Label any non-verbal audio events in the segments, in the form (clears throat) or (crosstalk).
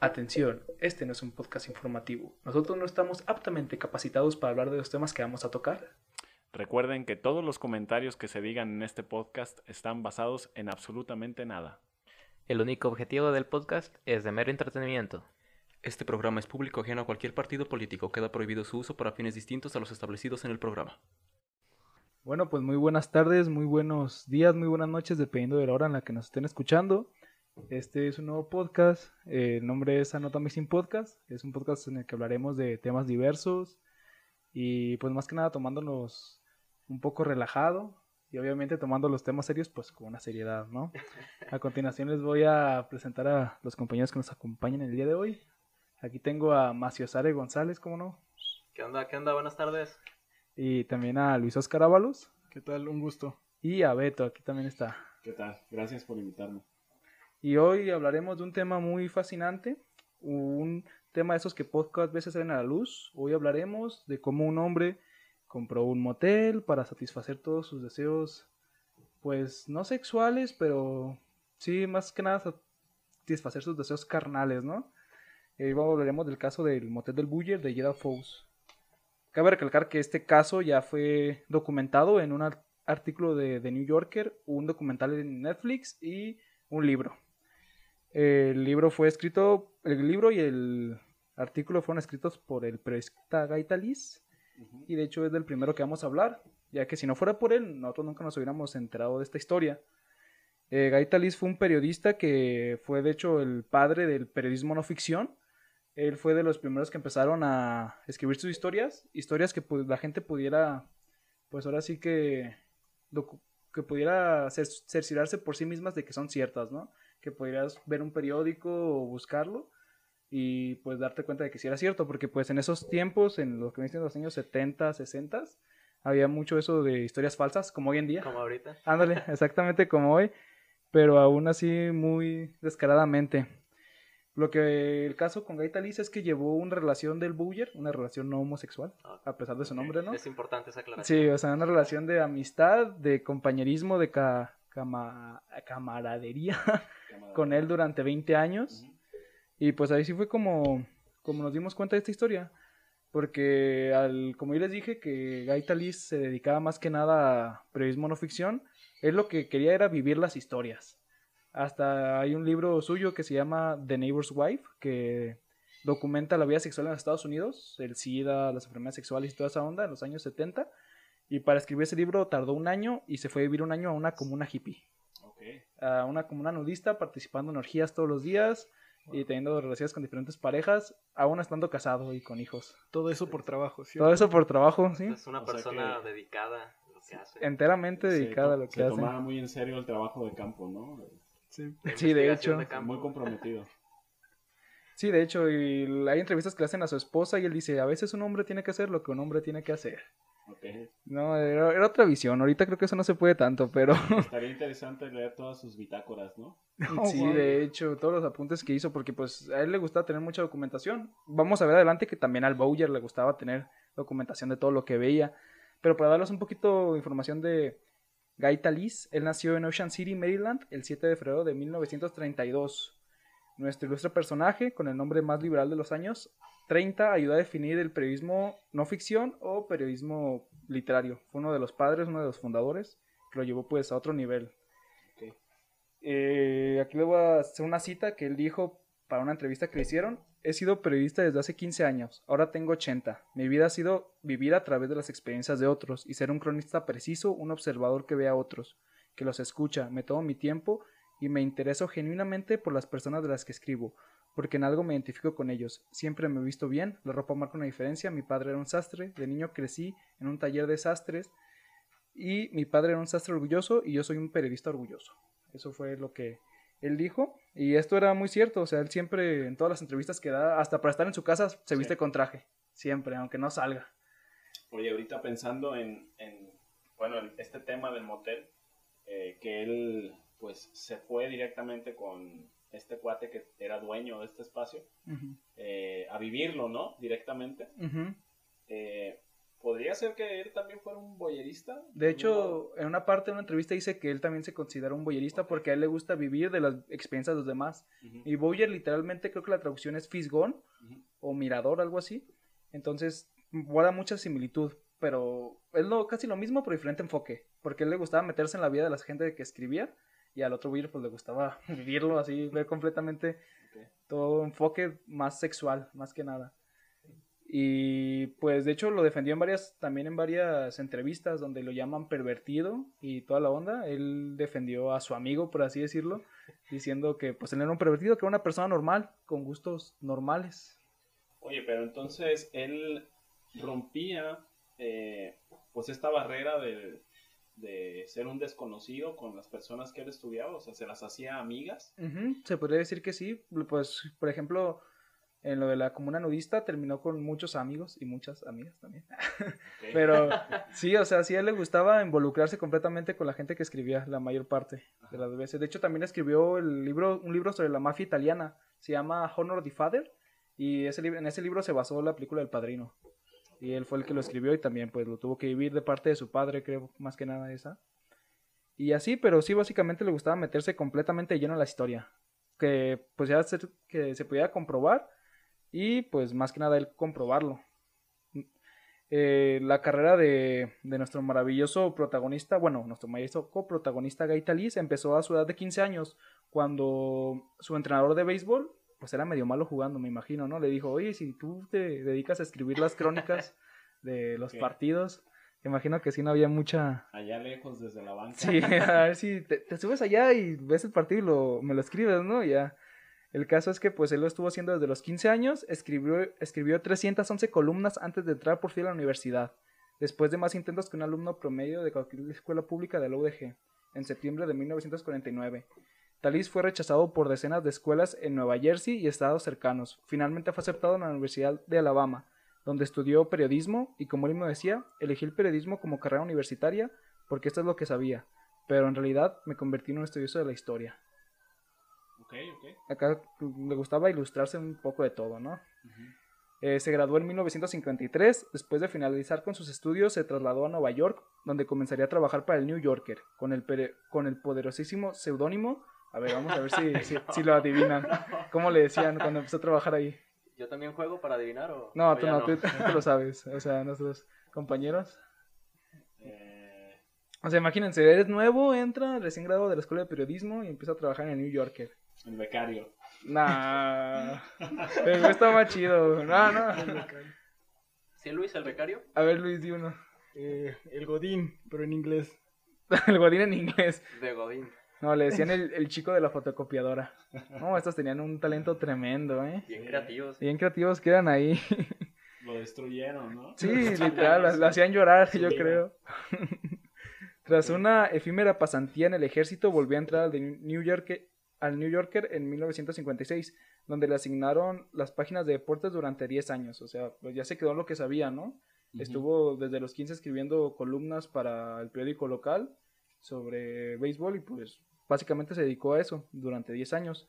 Atención, este no es un podcast informativo. Nosotros no estamos aptamente capacitados para hablar de los temas que vamos a tocar. Recuerden que todos los comentarios que se digan en este podcast están basados en absolutamente nada. El único objetivo del podcast es de mero entretenimiento. Este programa es público ajeno a cualquier partido político. Queda prohibido su uso para fines distintos a los establecidos en el programa. Bueno, pues muy buenas tardes, muy buenos días, muy buenas noches, dependiendo de la hora en la que nos estén escuchando. Este es un nuevo podcast. eh, el nombre es Anótame sin Podcast. Es un podcast en el que hablaremos de temas diversos y pues más que nada tomándonos un poco relajado y obviamente tomando los temas serios pues con una seriedad, ¿no? (laughs) A continuación les voy a presentar a los compañeros que nos acompañan el día de hoy. Aquí tengo a Maciosare González, ¿cómo no? ¿Qué onda? ¿Qué onda? Buenas tardes. Y también a Luis Oscar Ábalos ¿Qué tal? Un gusto. y a Beto, aquí también está. ¿Qué tal? Gracias por invitarme. Y hoy hablaremos de un tema muy fascinante, un tema de esos que pocas veces salen a la luz. Hoy hablaremos de cómo un hombre compró un motel para satisfacer todos sus deseos, pues no sexuales, pero sí más que nada satisfacer sus deseos carnales, ¿no? Y hoy hablaremos del caso del motel del Buller de Gerald Fowles. Cabe recalcar que este caso ya fue documentado en un ar- artículo de The New Yorker, un documental en Netflix y un libro. El libro fue escrito, el libro y el artículo fueron escritos por el periodista Gaitalis y de hecho es del primero que vamos a hablar, ya que si no fuera por él, nosotros nunca nos hubiéramos enterado de esta historia. Eh, Gaitalis fue un periodista que fue de hecho el padre del periodismo no ficción. Él fue de los primeros que empezaron a escribir sus historias, historias que pues, la gente pudiera, pues ahora sí que, que pudiera cer- cerciorarse por sí mismas de que son ciertas, ¿no? Que pudieras ver un periódico o buscarlo y pues darte cuenta de que sí era cierto, porque pues en esos tiempos, en lo que dicen los años 70, 60, había mucho eso de historias falsas, como hoy en día. Como ahorita. Ándale, (laughs) exactamente como hoy, pero aún así muy descaradamente. Lo que el caso con Gaita Liz es que llevó una relación del Buller, una relación no homosexual, Ah, a pesar de su nombre, ¿no? Es importante esa aclaración. Sí, o sea, una relación de amistad, de compañerismo, de ca- cama- camaradería (laughs) con él durante 20 años. Y pues ahí sí fue como, como nos dimos cuenta de esta historia. Porque, al, como yo les dije, que Gaita Liz se dedicaba más que nada a periodismo no ficción, él lo que quería era vivir las historias. Hasta hay un libro suyo que se llama The Neighbor's Wife, que documenta la vida sexual en los Estados Unidos, el SIDA, las enfermedades sexuales y toda esa onda en los años 70. Y para escribir ese libro tardó un año y se fue a vivir un año a una comuna hippie Ok. a una comuna nudista, participando en orgías todos los días y teniendo relaciones con diferentes parejas, aún estando casado y con hijos. Todo eso por trabajo, ¿sí? Todo eso por trabajo, ¿sí? Es una O persona que- dedicada a lo que hace. Enteramente Se dedicada a lo que se hace. tomaba muy en serio el trabajo de campo, ¿no? Sí. Sí, de hecho. de. Muy comprometido. Sí, de hecho, y hay entrevistas que le hacen a su esposa y él dice, a veces un hombre tiene que hacer lo que un hombre tiene que hacer. No, era, era otra visión. Ahorita creo que eso no se puede tanto, pero (laughs) Estaría interesante leer todas sus bitácoras, ¿no? (laughs) sí, wow. de hecho, todos los apuntes que hizo, porque pues a él le gustaba tener mucha documentación. Vamos a ver adelante que también al Bowyer le gustaba tener documentación de todo lo que veía. Pero para darles un poquito de información de Gaita Liz, él nació en Ocean City, Maryland, el 7 de febrero de 1932. Nuestro ilustre personaje, con el nombre más liberal de los años 30, ayudó a definir el periodismo no ficción o periodismo literario. Fue uno de los padres, uno de los fundadores, que lo llevó pues a otro nivel. Eh, aquí le voy a hacer una cita que él dijo para una entrevista que le hicieron. He sido periodista desde hace 15 años, ahora tengo 80. Mi vida ha sido vivir a través de las experiencias de otros y ser un cronista preciso, un observador que ve a otros, que los escucha, me tomo mi tiempo y me intereso genuinamente por las personas de las que escribo, porque en algo me identifico con ellos. Siempre me he visto bien, la ropa marca una diferencia, mi padre era un sastre, de niño crecí en un taller de sastres y mi padre era un sastre orgulloso y yo soy un periodista orgulloso. Eso fue lo que él dijo. Y esto era muy cierto. O sea, él siempre, en todas las entrevistas que da, hasta para estar en su casa, se Sí. viste con traje. Siempre, aunque no salga. Oye, ahorita pensando en, en, bueno, en este tema del motel, eh, que él pues se fue directamente con este cuate que era dueño de este espacio eh, a vivirlo, ¿no? Directamente. Eh, ¿Podría ser que él también fuera un boyerista? De hecho, en una parte de una entrevista dice que él también se considera un boyerista porque a él le gusta vivir de las experiencias de los demás. Y boyer literalmente creo que la traducción es fisgón o mirador, algo así. Entonces, guarda mucha similitud, pero es lo, casi lo mismo, pero diferente enfoque. Porque a él le gustaba meterse en la vida de la gente que escribía y al otro boyer pues le gustaba (laughs) vivirlo así, ver completamente Ok. todo enfoque más sexual, más que nada. Y pues de hecho lo defendió en varias, también en varias entrevistas donde lo llaman pervertido y toda la onda. Él defendió a su amigo, por así decirlo, diciendo que pues él era un pervertido, que era una persona normal, con gustos normales. Oye, pero entonces él rompía eh, pues esta barrera de, de ser un desconocido con las personas que él estudiaba, o sea, se las hacía amigas. Se podría decir que sí. Pues, por ejemplo, en lo de la comuna nudista terminó con muchos amigos y muchas amigas también. (laughs) Pero sí, o sea, sí a él le gustaba involucrarse completamente con la gente que escribía la mayor parte de las veces. De hecho, también escribió el libro, un libro sobre la mafia italiana. Se llama Honor the Father. Y ese, en ese libro se basó la película del padrino. Y él fue el que lo escribió y también pues lo tuvo que vivir de parte de su padre, creo, más que nada esa. Y así, pero sí, básicamente le gustaba meterse completamente lleno en la historia. Que pues ya se, que se pudiera comprobar y pues más que nada él comprobarlo. Eh, la carrera de, de nuestro maravilloso protagonista, bueno, nuestro maravilloso coprotagonista Gaitalis empezó a su edad de 15 años, cuando su entrenador de béisbol, pues era medio malo jugando, me imagino, ¿no? Le dijo, oye, si tú te dedicas a escribir las crónicas (laughs) de los partidos, imagino que sí no había mucha... Allá lejos, desde la banca. Sí, a ver si te, te subes allá y ves el partido y lo, me lo escribes, ¿no? Y Ya. El caso es que pues él lo estuvo haciendo desde los 15 años, escribió, escribió 311 columnas antes de entrar por fin a la universidad, después de más intentos que un alumno promedio de cualquier escuela pública de la UDG, en septiembre de 1949. Talis fue rechazado por decenas de escuelas en Nueva Jersey y estados cercanos. Finalmente fue aceptado en la Universidad de Alabama, donde estudió periodismo y como él mismo decía, elegí el periodismo como carrera universitaria porque esto es lo que sabía, pero en realidad me convertí en un estudioso de la historia. Acá le gustaba ilustrarse un poco de todo, ¿no? Eh, se graduó en 1953, después de finalizar con sus estudios se trasladó a Nueva York, donde comenzaría a trabajar para el New Yorker, con el, con el poderosísimo seudónimo, a ver, vamos a ver si, (laughs) si, si lo adivinan, (laughs) ¿cómo le decían cuando empezó a trabajar ahí? ¿Yo también juego para adivinar o...? No, o tú no, tú, tú (laughs) lo sabes, o sea, nuestros compañeros. Eh, O sea, imagínense, eres nuevo, entra recién graduado de la escuela de periodismo y empieza a trabajar en el New Yorker. el becario. Nah, pero está más chido. No, no. ¿Sí, Luis, el becario? A ver, Luis, di uno. Eh, el Godín, pero en inglés. El godín en inglés. De Godín. No, le decían el, el chico de la fotocopiadora. No, estos tenían un talento tremendo, ¿eh? Bien creativos. Bien creativos que eran ahí. Lo destruyeron, ¿no? Sí, literal, la, la hacían llorar, yo creo. (laughs) Tras una efímera pasantía en el ejército, volvió a entrar al, de New York, al New Yorker en 1956, donde le asignaron las páginas de deportes durante 10 años. O sea, pues ya se quedó en lo que sabía, ¿no? Estuvo desde los 15 escribiendo columnas para el periódico local sobre béisbol y pues básicamente se dedicó a eso durante 10 años.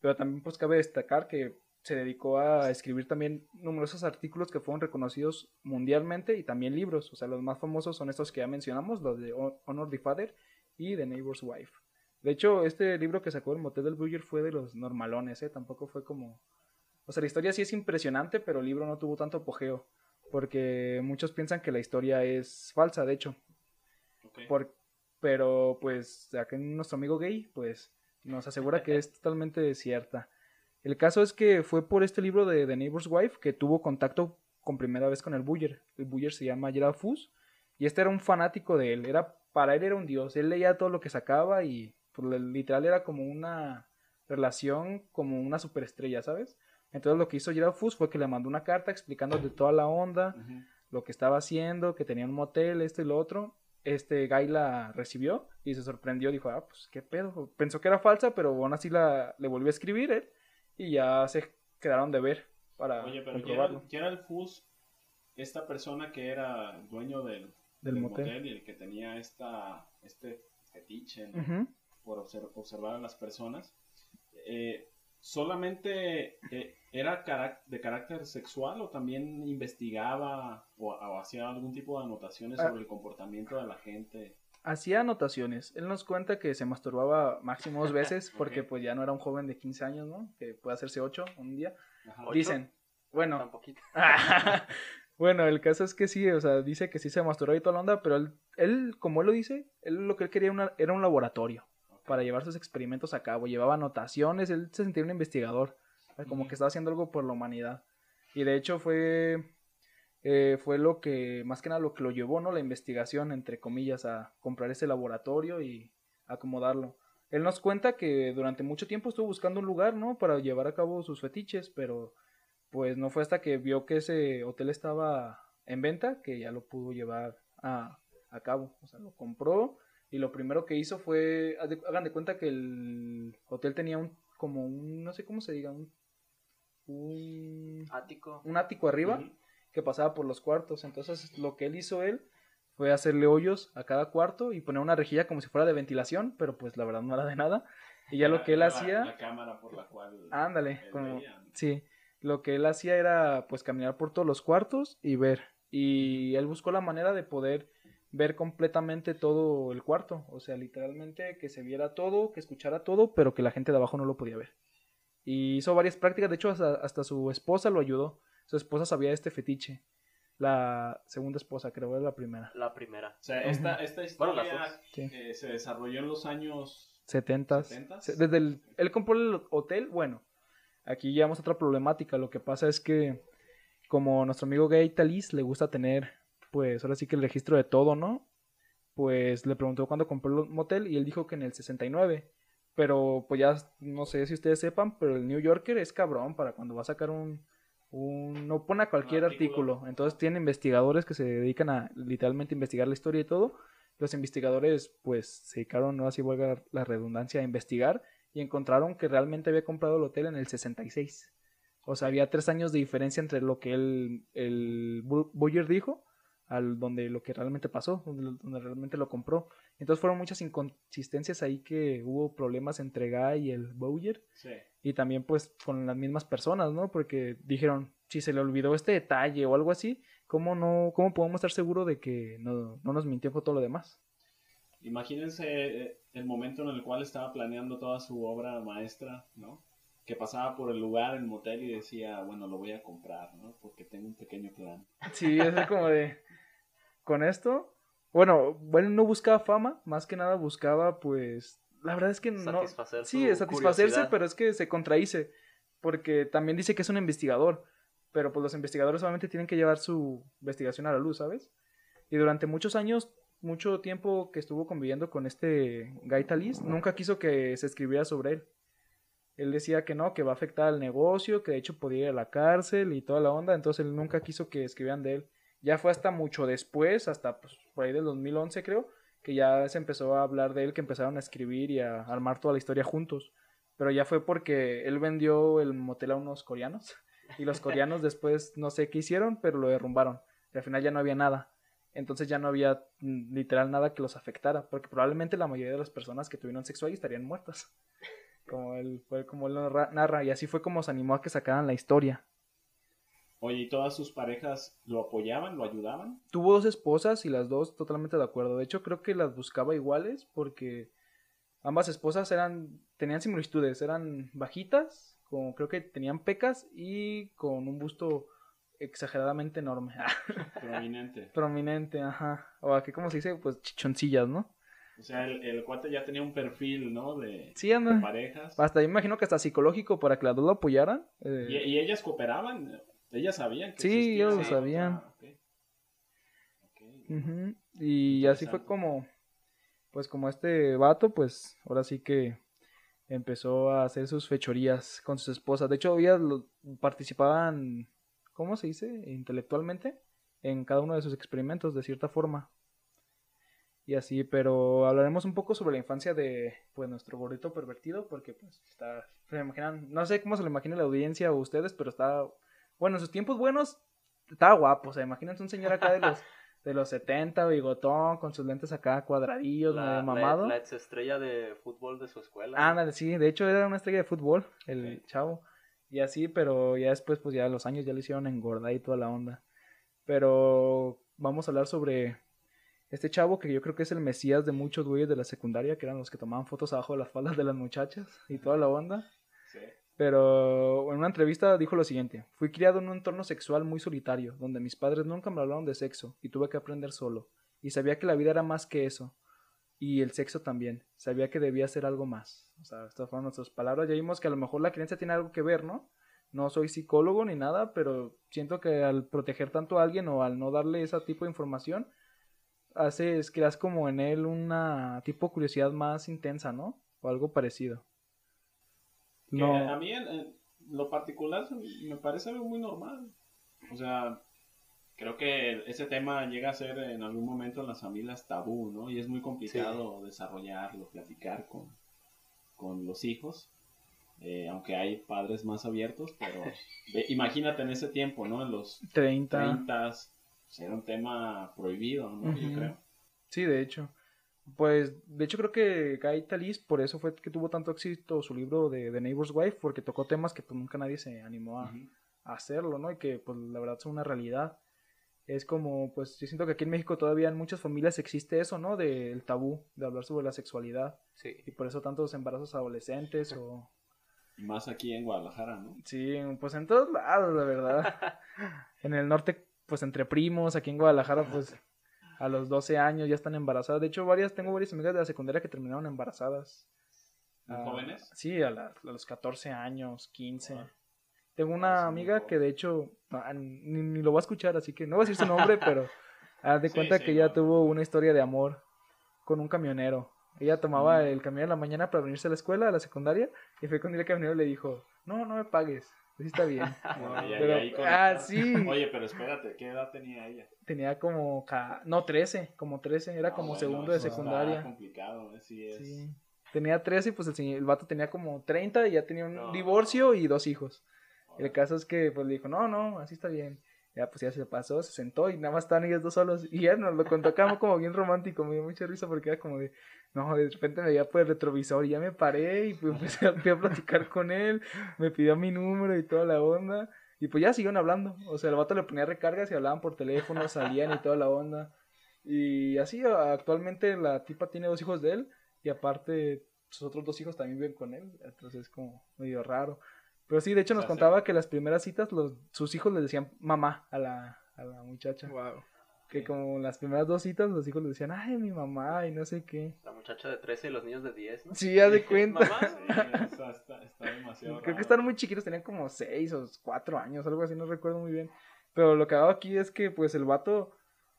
Pero también pues cabe destacar que se dedicó a escribir también numerosos artículos que fueron reconocidos mundialmente y también libros. O sea, los más famosos son estos que ya mencionamos, los de Hon- Honor the Father y The Neighbor's Wife. De hecho, este libro que sacó el Motel del Bugger fue de los normalones, ¿eh? Tampoco fue como... O sea, la historia sí es impresionante, pero el libro no tuvo tanto apogeo. Porque muchos piensan que la historia es falsa, de hecho. Por- pero pues acá nuestro amigo gay pues nos asegura que es totalmente cierta. El caso es que fue por este libro de The Neighbor's Wife que tuvo contacto con primera vez con el Buller. El Buller se llama Gerald Fus y este era un fanático de él. Era para él era un dios. Él leía todo lo que sacaba y pues, literal era como una relación como una superestrella, ¿sabes? Entonces lo que hizo Gerald Fus fue que le mandó una carta explicando de toda la onda lo que estaba haciendo, que tenía un motel, esto y lo otro. Este guy la recibió y se sorprendió, dijo, ah, pues qué pedo. Pensó que era falsa, pero aún así la, le volvió a escribir él y ya se quedaron de ver para Oye, pero. Gerald, Gerald Fus, esta persona que era dueño del, Del del motel. motel. y el que tenía esta, este fetiche por obser- observar a las personas, eh, ¿Solamente eh, era de carácter sexual o también investigaba o, o hacía algún tipo de anotaciones Ah. sobre el comportamiento de la gente? Hacía anotaciones. Él nos cuenta que se masturbaba máximo dos veces (laughs) porque pues ya no era un joven de 15 años, ¿no? Que puede hacerse 8 un día. Dicen. Bueno, (laughs) bueno, el caso es que sí, o sea, dice que sí se masturbaba y toda la onda, pero él, él como él lo dice, él lo que él quería una- era un laboratorio para llevar sus experimentos a cabo. Llevaba anotaciones, él se sentía un investigador, como que estaba haciendo algo por la humanidad. Y de hecho fue, eh, fue lo que, más que nada lo que lo llevó, ¿no? La investigación, entre comillas, a comprar ese laboratorio y acomodarlo. Él nos cuenta que durante mucho tiempo estuvo buscando un lugar, ¿no? Para llevar a cabo sus fetiches, pero pues no fue hasta que vio que ese hotel estaba en venta que ya lo pudo llevar a, a cabo. O sea, lo compró y lo primero que hizo fue, hagan de cuenta que el hotel tenía un, como un, no sé cómo se diga, un, un, Ático. un ático arriba que pasaba por los cuartos. Entonces lo que él hizo él fue hacerle hoyos a cada cuarto y poner una rejilla como si fuera de ventilación, pero pues la verdad no era de nada. Y ya lo que él hacía... La, la cámara por la cual. Ándale, sí, lo que él hacía era pues caminar por todos los cuartos y ver. Y él buscó la manera de poder ver completamente todo el cuarto, o sea, literalmente que se viera todo, que escuchara todo, pero que la gente de abajo no lo podía ver. Y hizo varias prácticas, de hecho hasta, hasta su esposa lo ayudó. Su esposa sabía de este fetiche. La segunda esposa, creo, era la primera. La primera. O sea, esta, esta Bueno, historia las dos. Sí. eh, se desarrolló en los años. 70 ¿Setentas? Desde el, él compró el hotel, bueno, aquí llevamos otra problemática. Lo que pasa es que, como nuestro amigo Gay Talis le gusta tener, pues ahora sí que el registro de todo, ¿no? Pues le preguntó cuándo compró el motel y él dijo que en el 69. Pero pues ya no sé si ustedes sepan, pero el New Yorker es cabrón para cuando va a sacar un. un no pone a cualquier artículo. artículo. Entonces tiene investigadores que se dedican a literalmente investigar la historia y todo los investigadores pues se dedicaron, no así valga la redundancia, a investigar y encontraron que realmente había comprado el hotel en el 66. O sea, había tres años de diferencia entre lo que el Bu- Boyer dijo al donde lo que realmente pasó, donde, realmente lo compró. Entonces fueron muchas inconsistencias ahí que hubo problemas entre Guy y el Boyer Sí. y también pues con las mismas personas, ¿no? Porque dijeron, si se le olvidó este detalle o algo así, ¿cómo no, cómo podemos estar seguros de que no, no nos mintió con todo lo demás? Imagínense eh, el momento en el cual estaba planeando toda su obra maestra, ¿no? Que pasaba por el lugar, el motel, y decía, bueno, lo voy a comprar, ¿no? Porque tengo un pequeño plan. Sí, es como de, con esto, bueno, bueno, no buscaba fama, más que nada buscaba pues, la verdad es que no, Satisfacer sí, satisfacerse, curiosidad. pero es que se contradice, porque también dice que es un investigador, pero pues los investigadores solamente tienen que llevar su investigación a la luz, ¿sabes? Y durante muchos años, mucho tiempo que estuvo conviviendo con este Guy Talis, nunca quiso que se escribiera sobre él. Él decía que no, que va a afectar al negocio, que de hecho podía ir a la cárcel y toda la onda, entonces él nunca quiso que escribieran de él. Ya fue hasta mucho después, hasta pues, por ahí del 2011 creo, que ya se empezó a hablar de él, que empezaron a escribir y a armar toda la historia juntos. Pero ya fue porque él vendió el motel a unos coreanos y los coreanos (laughs) después no sé qué hicieron, pero lo derrumbaron. Y al final ya no había nada. Entonces ya no había mm, literal nada que los afectara, porque probablemente la mayoría de las personas que tuvieron sexo ahí estarían muertas. Como él, fue como él narra, narra, y así fue como se animó a que sacaran la historia. Oye, ¿y todas sus parejas lo apoyaban, lo ayudaban? Tuvo dos esposas y las dos totalmente de acuerdo. De hecho, creo que las buscaba iguales porque ambas esposas eran tenían similitudes, eran bajitas, con, creo que tenían pecas y con un busto exageradamente enorme, (laughs) Prominente. prominente, ajá. O aquí como se dice, pues chichoncillas, ¿no? O sea, el, el cuate ya tenía un perfil, ¿no? De, Sí, de parejas. Hasta yo imagino que hasta psicológico para que las dos lo apoyaran. eh, ¿Y, y ellas cooperaban? ¿Ellas sabían que Sí, existía ellos lo sabían. Y así fue como, pues como este vato, pues ahora sí que empezó a hacer sus fechorías con sus esposas. De hecho, ellas lo- participaban, ¿cómo se dice? Intelectualmente en cada uno de sus experimentos, de cierta forma. Y así, pero hablaremos un poco sobre la infancia de pues nuestro gordito pervertido, porque pues está, se imaginan, no sé cómo se lo imagina la audiencia o ustedes, pero está, bueno, en sus tiempos buenos estaba guapo, o sea, imagínense un señor acá de los (laughs) de los 70, bigotón, con sus lentes acá cuadradillos, medio mamado. La, ex estrella de fútbol de su escuela. Ah, sí, de hecho era una estrella de fútbol, el chavo. Y así, pero ya después, pues ya los años ya le hicieron engordar y toda la onda. Pero vamos a hablar sobre este chavo que yo creo que es el mesías de muchos güeyes de la secundaria, que eran los que tomaban fotos abajo de las faldas de las muchachas y toda la onda. Sí. Pero en una entrevista dijo lo siguiente, fui criado en un entorno sexual muy solitario, donde mis padres nunca me hablaron de sexo y tuve que aprender solo. Y sabía que la vida era más que eso. Y el sexo también. Sabía que debía ser algo más. O sea, estas fueron nuestras palabras. Ya vimos que a lo mejor la creencia tiene algo que ver, ¿no? No soy psicólogo ni nada, pero siento que al proteger tanto a alguien o al no darle ese tipo de información, haces, creas como en él una tipo de curiosidad más intensa, ¿no? O algo parecido. A mí en, en lo particular me parece algo muy normal. O sea, creo que ese tema llega a ser en algún momento en las familias tabú, ¿no? Y es muy complicado desarrollarlo, platicar con, con los hijos. eh, aunque hay padres más abiertos, pero (laughs) ve- imagínate en ese tiempo, ¿no? En los 30. 30 pues, era un tema prohibido, ¿no? Yo creo. Sí, de hecho. Pues, de hecho creo que Guy Talís, por eso fue que tuvo tanto éxito su libro de The Neighbor's Wife, porque tocó temas que pues nunca nadie se animó a, hacerlo, ¿no? Y que pues la verdad son una realidad. Es como, pues yo siento que aquí en México todavía en muchas familias existe eso, ¿no? Del tabú, de hablar sobre la sexualidad. Sí. Y por eso tantos embarazos adolescentes (laughs) o... Y más aquí en Guadalajara, ¿no? Sí, pues en todos lados, la verdad. (laughs) en el norte, pues entre primos, aquí en Guadalajara, pues a los 12 años ya están embarazadas. De hecho, varias, tengo varias amigas de la secundaria que terminaron embarazadas. ¿Muy Ah, jóvenes? Sí, a, la- a los 14 años, 15. Ah. Tengo una sí, muy amiga que de hecho ah, ni, ni lo va a escuchar, así que no voy a decir su nombre, (laughs) pero haz de Sí, cuenta sí, que ella no. tuvo una historia de amor con un camionero. Ella tomaba el camión en la mañana para venirse a la escuela, a la secundaria, y fue cuando el camionero le dijo, no, no me pagues, así está bien. Bueno, y ahí- Pero- ahí ah, sí. Oye, pero espérate, ¿qué edad tenía ella? Tenía como, ca- no, 13, como 13, era Ah, como bueno, segundo de secundaria. complicado, ¿eh? sí es. Sí. Tenía 13 y pues el, señor- el vato tenía como 30 y ya tenía un No. divorcio y dos hijos. El caso es que pues le dijo, no, no, así está bien. Ya pues ya se pasó, se sentó y nada más estaban ellos dos solos. Y ya nos lo contó acá como bien romántico, me dio mucha risa porque era como de, no, de repente me veía por el retrovisor y ya me paré y pues empecé a, platicar con él, me pidió mi número y toda la onda. Y pues ya siguieron hablando, o sea, el vato le ponía recargas y hablaban por teléfono, (laughs) salían y toda la onda. Y así actualmente la tipa tiene dos hijos de él y aparte sus otros dos hijos también viven con él, entonces es como medio raro. Pero sí, de hecho nos contaba que las primeras citas los, sus hijos le decían mamá a la, a la muchacha. Wow. Que como las primeras dos citas los hijos le decían, ay, mi mamá y no sé qué. La muchacha de 13 y los niños de 10, ¿no? Sí, ya de cuenta. Mamá. Sí, está, está demasiado Creo raro. que estaban muy chiquitos, tenían como seis o cuatro años, algo así, no recuerdo muy bien. Pero lo que hago aquí es que pues el vato,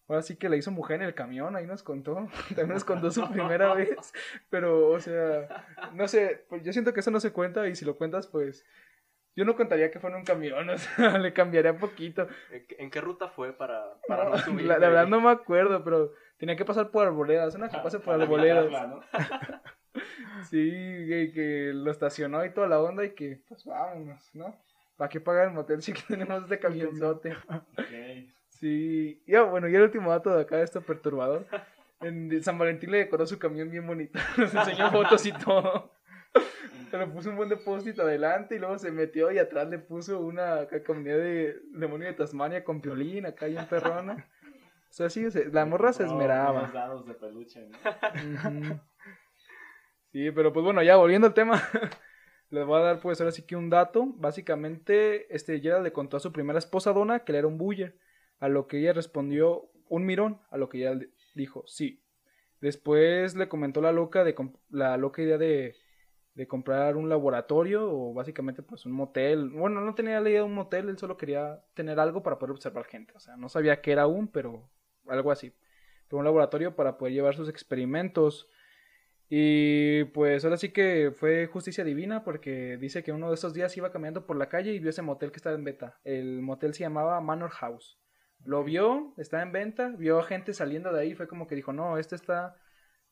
ahora sí que la hizo mujer en el camión, ahí nos contó. (laughs) También nos contó su primera vez. (laughs) Pero, o sea, no sé, pues yo siento que eso no se cuenta y si lo cuentas, pues yo no contaría que fue en un camión, (laughs) o sea, le cambiaría poquito. ¿En qué, ruta fue para, para no, No, subir? la, la verdad no me acuerdo, pero tenía que pasar por arboledas, una que pase por arboledas. (laughs) Sí, que, que lo estacionó y toda la onda y que, pues vámonos, ¿no? ¿Para qué pagar el motel si que (laughs) tenemos este camionzote? Sí, ya bueno, y el último dato de acá, esto perturbador. En San Valentín le decoró su camión bien bonito, nos enseñó fotos y todo. Se le puso un buen depósito adelante y luego se metió y atrás le puso una comunidad de demonio de Tasmania con violín, acá y en perrona. O sea, sí, se- la morra se esmeraba. dados de peluche, ¿no? Sí, pero pues bueno, ya volviendo al tema, (laughs) les voy a dar pues ahora sí que un dato. Básicamente, este Gerald le contó a su primera esposa Donna que él era un buller, a lo que ella respondió un mirón, a lo que ella dijo sí. Después le comentó la loca de la loca idea de, de comprar un laboratorio o básicamente pues un motel. Bueno, no tenía la idea de un motel, él solo quería tener algo para poder observar gente. O sea, no sabía qué era aún, pero algo así. Pero un laboratorio para poder llevar sus experimentos. Y pues ahora sí que fue justicia divina porque dice que uno de esos días iba caminando por la calle y vio ese motel que estaba en venta. El motel se llamaba Manor House. Lo vio, está en venta, vio a gente saliendo de ahí, fue como que dijo, no, este está,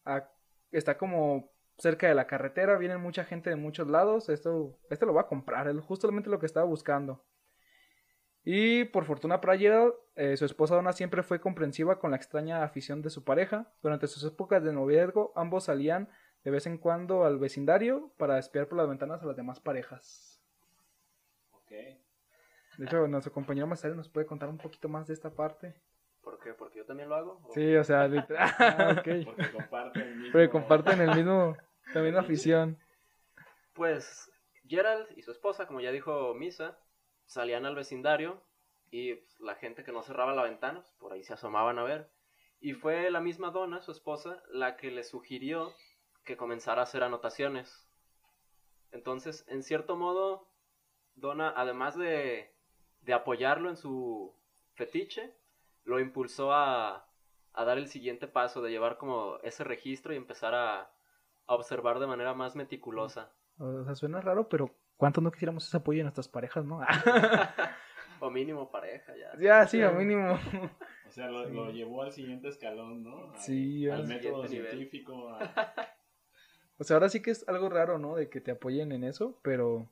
a- está como cerca de la carretera, viene mucha gente de muchos lados, esto, este lo va a comprar, es justamente lo que estaba buscando. Y por fortuna para Gerald, eh, su esposa Donna siempre fue comprensiva con la extraña afición de su pareja. Durante sus épocas de noviazgo, ambos salían de vez en cuando al vecindario para espiar por las ventanas a las demás parejas. Ok. De hecho, nuestro compañero Masario nos puede contar un poquito más de esta parte. ¿Porque yo también lo hago? ¿O- Sí, o sea, literal. (laughs) Ah. (laughs) Porque comparten el mismo... Porque comparten el mismo, la misma afición. Pues Gerald y su esposa, como ya dijo Misa, salían al vecindario y pues, la gente que no cerraba la ventana, pues, por ahí se asomaban a ver. Y fue la misma Donna, su esposa, la que le sugirió que comenzara a hacer anotaciones. Entonces, en cierto modo, Donna, además de, de apoyarlo en su fetiche, lo impulsó a, a dar el siguiente paso, de llevar como ese registro y empezar a, a observar de manera más meticulosa. O sea, suena raro, pero ¿cuánto no quisiéramos ese apoyo en nuestras parejas, no? (laughs) O mínimo pareja, ya. ya, sí, al mínimo. O sea, lo, lo llevó al siguiente escalón, ¿no? Al, Sí, al al método científico. a- (laughs) O sea, ahora sí que es algo raro, ¿no? De que te apoyen en eso, pero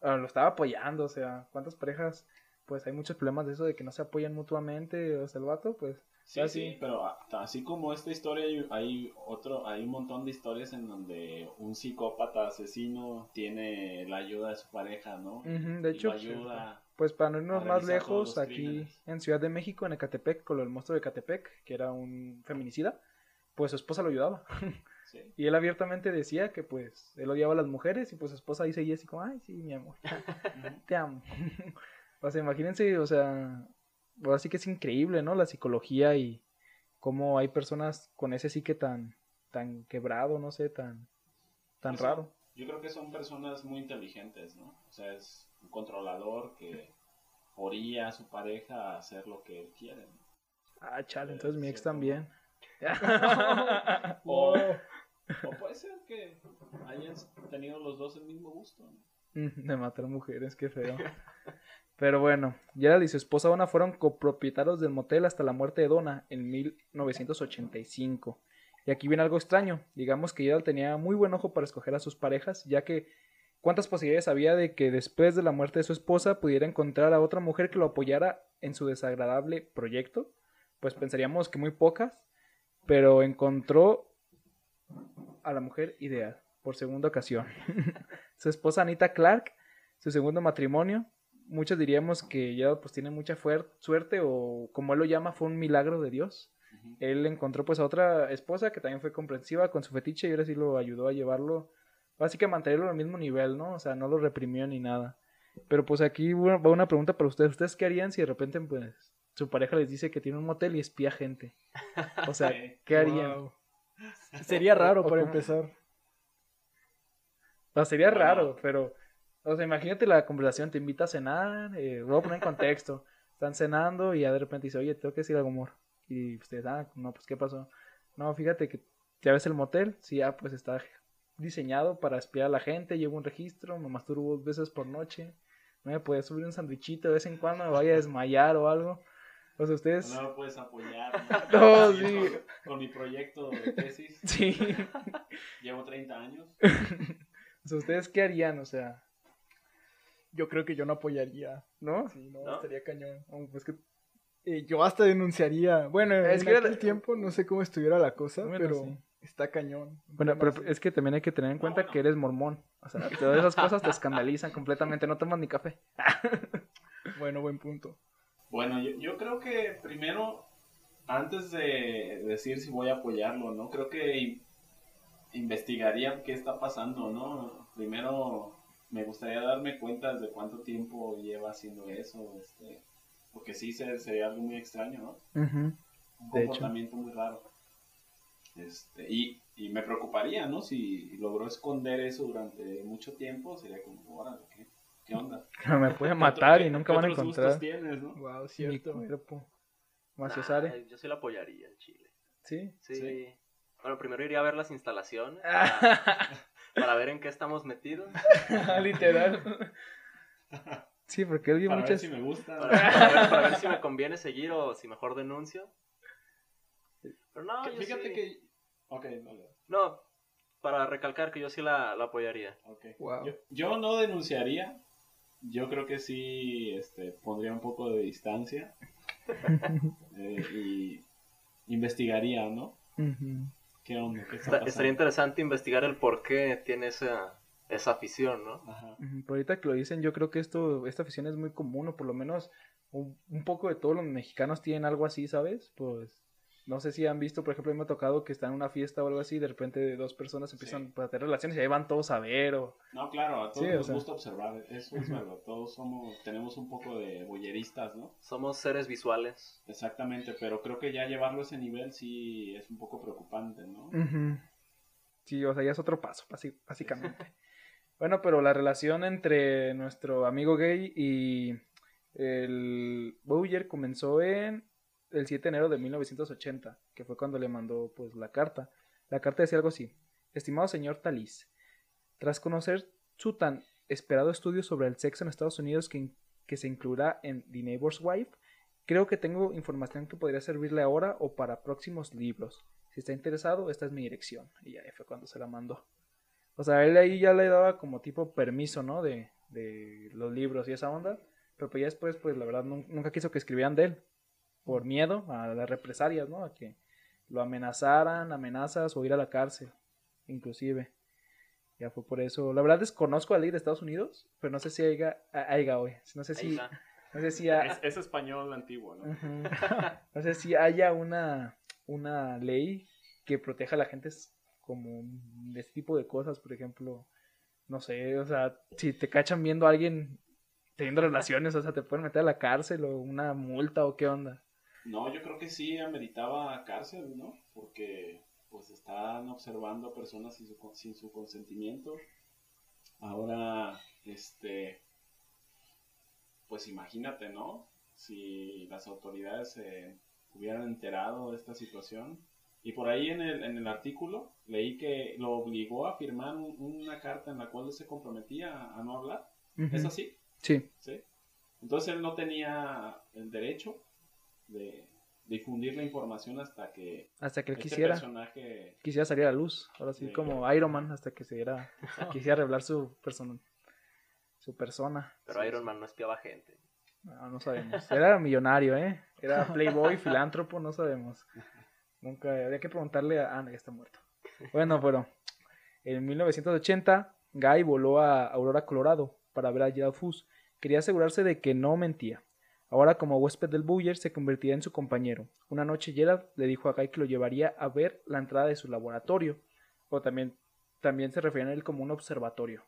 lo estaba apoyando, o sea, ¿cuántas parejas? Pues hay muchos problemas de eso, de que no se apoyan mutuamente, o sea, el vato, pues... Sí, Ah, sí, pero así como esta historia hay, otro, hay un montón de historias en donde un psicópata asesino tiene la ayuda de su pareja, ¿no? De Y hecho, ayuda. Pues para no irnos más lejos, aquí crímenes. en Ciudad de México, en Ecatepec, con del monstruo de Ecatepec, que era un feminicida, pues su esposa lo ayudaba. (laughs) Sí. Y él abiertamente decía que pues él odiaba a las mujeres y pues su esposa ahí seguía así como, ay, sí, mi amor, (laughs) te amo. (laughs) o sea, imagínense, o sea, ahora sí que es increíble, ¿no? La psicología y cómo hay personas con ese psique tan, tan quebrado, no sé, tan, tan raro. Yo creo que son personas muy inteligentes, ¿no? O sea, es un controlador que orilla a su pareja a hacer lo que él quiere. ¿no? Ah, chale, entonces mi ex también. (laughs) O, (laughs) o puede ser que hayan tenido los dos el mismo gusto. ¿no? (laughs) De matar mujeres, qué feo. Pero bueno, Gerald y su esposa Donna fueron copropietarios del motel hasta la muerte de Donna en 1985. Y aquí viene algo extraño. Digamos que Gerald tenía muy buen ojo para escoger a sus parejas, ya que cuántas posibilidades había de que después de la muerte de su esposa pudiera encontrar a otra mujer que lo apoyara en su desagradable proyecto. Pues pensaríamos que muy pocas, pero encontró a la mujer ideal por segunda ocasión. (laughs) su esposa Anita Clark, su segundo matrimonio. Muchos diríamos que ya pues tiene mucha fuer- suerte o como él lo llama fue un milagro de Dios. Él encontró pues a otra esposa que también fue comprensiva con su fetiche y ahora sí lo ayudó a llevarlo, básicamente a mantenerlo al mismo nivel, ¿no? O sea, no lo reprimió ni nada. Pero pues aquí va una pregunta para ustedes. ¿Ustedes qué harían si de repente pues su pareja les dice que tiene un motel y espía gente? O sea. (laughs) ¿qué harían? Wow. Sería raro para empezar. O sea, sería Bueno. raro, pero, o sea, imagínate la conversación, te invita a cenar, eh, voy a poner en contexto, (laughs) están cenando y ya de repente dice, oye, tengo que decir algo, amor. Y ustedes, ah, no, pues, ¿qué pasó? No, fíjate que ya ves el motel, sí, ah, pues está diseñado para espiar a la gente, llevo un registro, me masturbo dos veces por noche, no me puede subir un sandwichito de vez en cuando, me vaya a desmayar o algo. O sea, ustedes, No me puedes apoyar. (laughs) No, Yo sí. Con, con mi proyecto de tesis. sí, (laughs) Llevo 30 años. o sea, ustedes qué harían, o sea, Yo creo que yo no apoyaría. ¿no? Sí, no, ¿No? estaría cañón. Oh, Pues que, Eh, yo hasta denunciaría. Bueno, Es en que aquel era- tiempo no sé cómo estuviera la cosa, Bueno, pero sí. está cañón. Bueno, pero es que también hay que tener en cuenta que eres mormón. O sea, todas esas cosas te escandalizan completamente. No tomas ni café. (laughs) Bueno, buen punto. Bueno, yo, yo creo que primero, antes de decir si voy a apoyarlo, ¿no? Creo que in- investigaría qué está pasando, ¿no? Primero me gustaría darme cuenta de cuánto tiempo lleva haciendo eso, este, porque sí se- sería algo muy extraño, ¿no? Un De hecho. comportamiento muy raro. Este, y, y me preocuparía, ¿no? Si logró esconder eso durante mucho tiempo, sería como, órale, ¿qué, qué onda? (laughs) Me puede ¿Qué matar y nunca qué van a encontrar tienes, no? Wow, mi cierto. cuerpo. Nah, Maciosare. yo sí la apoyaría en Chile. Sí. Sí. Sí. Bueno, primero iría a ver las instalaciones (laughs) para, ver en qué estamos metidos. (laughs) Literal. Sí, porque él vio Para ver muchas. si me gusta. Para, para ver, para ver si me conviene seguir o si mejor denuncio. Pero no, Que- yo Fíjate sí- que. Ok, dale. No, para recalcar que yo sí la, la apoyaría. ok. Wow. Yo, yo no denunciaría. yo creo que sí este, pondría un poco de distancia (laughs) eh, y investigaría, ¿no? Ujú. ¿Qué onda? ¿Qué está Está- pasando? estaría interesante investigar el por qué tiene esa, esa afición, ¿no? Ajá. Pero ahorita que lo dicen, yo creo que esto, esta afición es muy común, o por lo menos un, un poco de todos los mexicanos tienen algo así, ¿sabes? Pues no sé si han visto, por ejemplo, a mí me ha tocado que están en una fiesta o algo así, de repente dos personas empiezan Sí. a tener relaciones y ahí van todos a ver, o... No, claro, a todos Sí, o nos sea. gusta observar, eso es verdad, todos somos, tenemos un poco de boyeristas, ¿no? Somos seres visuales. Exactamente, pero creo que ya llevarlo a ese nivel sí es un poco preocupante, ¿no? Sí, o sea, ya es otro paso, básicamente. (laughs) bueno, pero la relación entre nuestro amigo gay y el Bowyer comenzó en el 7 de enero de 1980, que fue cuando le mandó pues la carta. La carta decía algo así: Estimado señor Talis, tras conocer su tan esperado estudio sobre el sexo en Estados Unidos que, que se incluirá en The Neighbor's Wife, creo que tengo información que podría servirle ahora o para próximos libros. Si está interesado, esta es mi dirección. Y ahí fue cuando se la mandó. O sea, él ahí ya le daba como tipo permiso, ¿no? De, de los libros y esa onda. Pero pues ya después, pues la verdad, nun- nunca quiso que escribieran de él. Por miedo a las represalias, ¿no? A que lo amenazaran, amenazas o ir a la cárcel, inclusive. Ya fue por eso. La verdad desconozco la ley de Estados Unidos, pero no sé si haya, haya hoy. No sé si, no sé si ha- Es, es español antiguo, ¿no? No sé si haya una, una ley que proteja a la gente como de este tipo de cosas, por ejemplo, no sé, o sea, si te cachan viendo a alguien teniendo relaciones, o sea, te pueden meter a la cárcel o una multa o qué onda. No, yo creo que sí ameritaba cárcel, ¿no? Porque pues están observando a personas sin su, con- sin su consentimiento. Ahora, este, pues imagínate, ¿no? Si las autoridades se hubieran enterado de esta situación. Y por ahí en el, en el artículo leí que lo obligó a firmar un- una carta en la cual él se comprometía a no hablar. ¿Es así? Sí, ¿sí? Entonces él no tenía el derecho de difundir la información hasta que hasta que él este quisiera, personaje... quisiera salir a la luz, ahora sí, como Iron Man, hasta que se diera, (laughs) quisiera revelar su persona, su persona. Pero Sí, Iron sí. Man no espiaba gente. No, no sabemos. Era millonario, ¿eh? Era playboy, filántropo, no sabemos. Nunca, habría que preguntarle a... Ah, no, ya está muerto. Bueno, pero en 1980, Guy voló a Aurora, Colorado, para ver a Gerald Fus. Quería asegurarse de que no mentía. Ahora, como huésped del Buyer, se convertiría en su compañero. Una noche, Gerald le dijo a Guy que lo llevaría a ver la entrada de su laboratorio. O también, también se referían a él como un observatorio.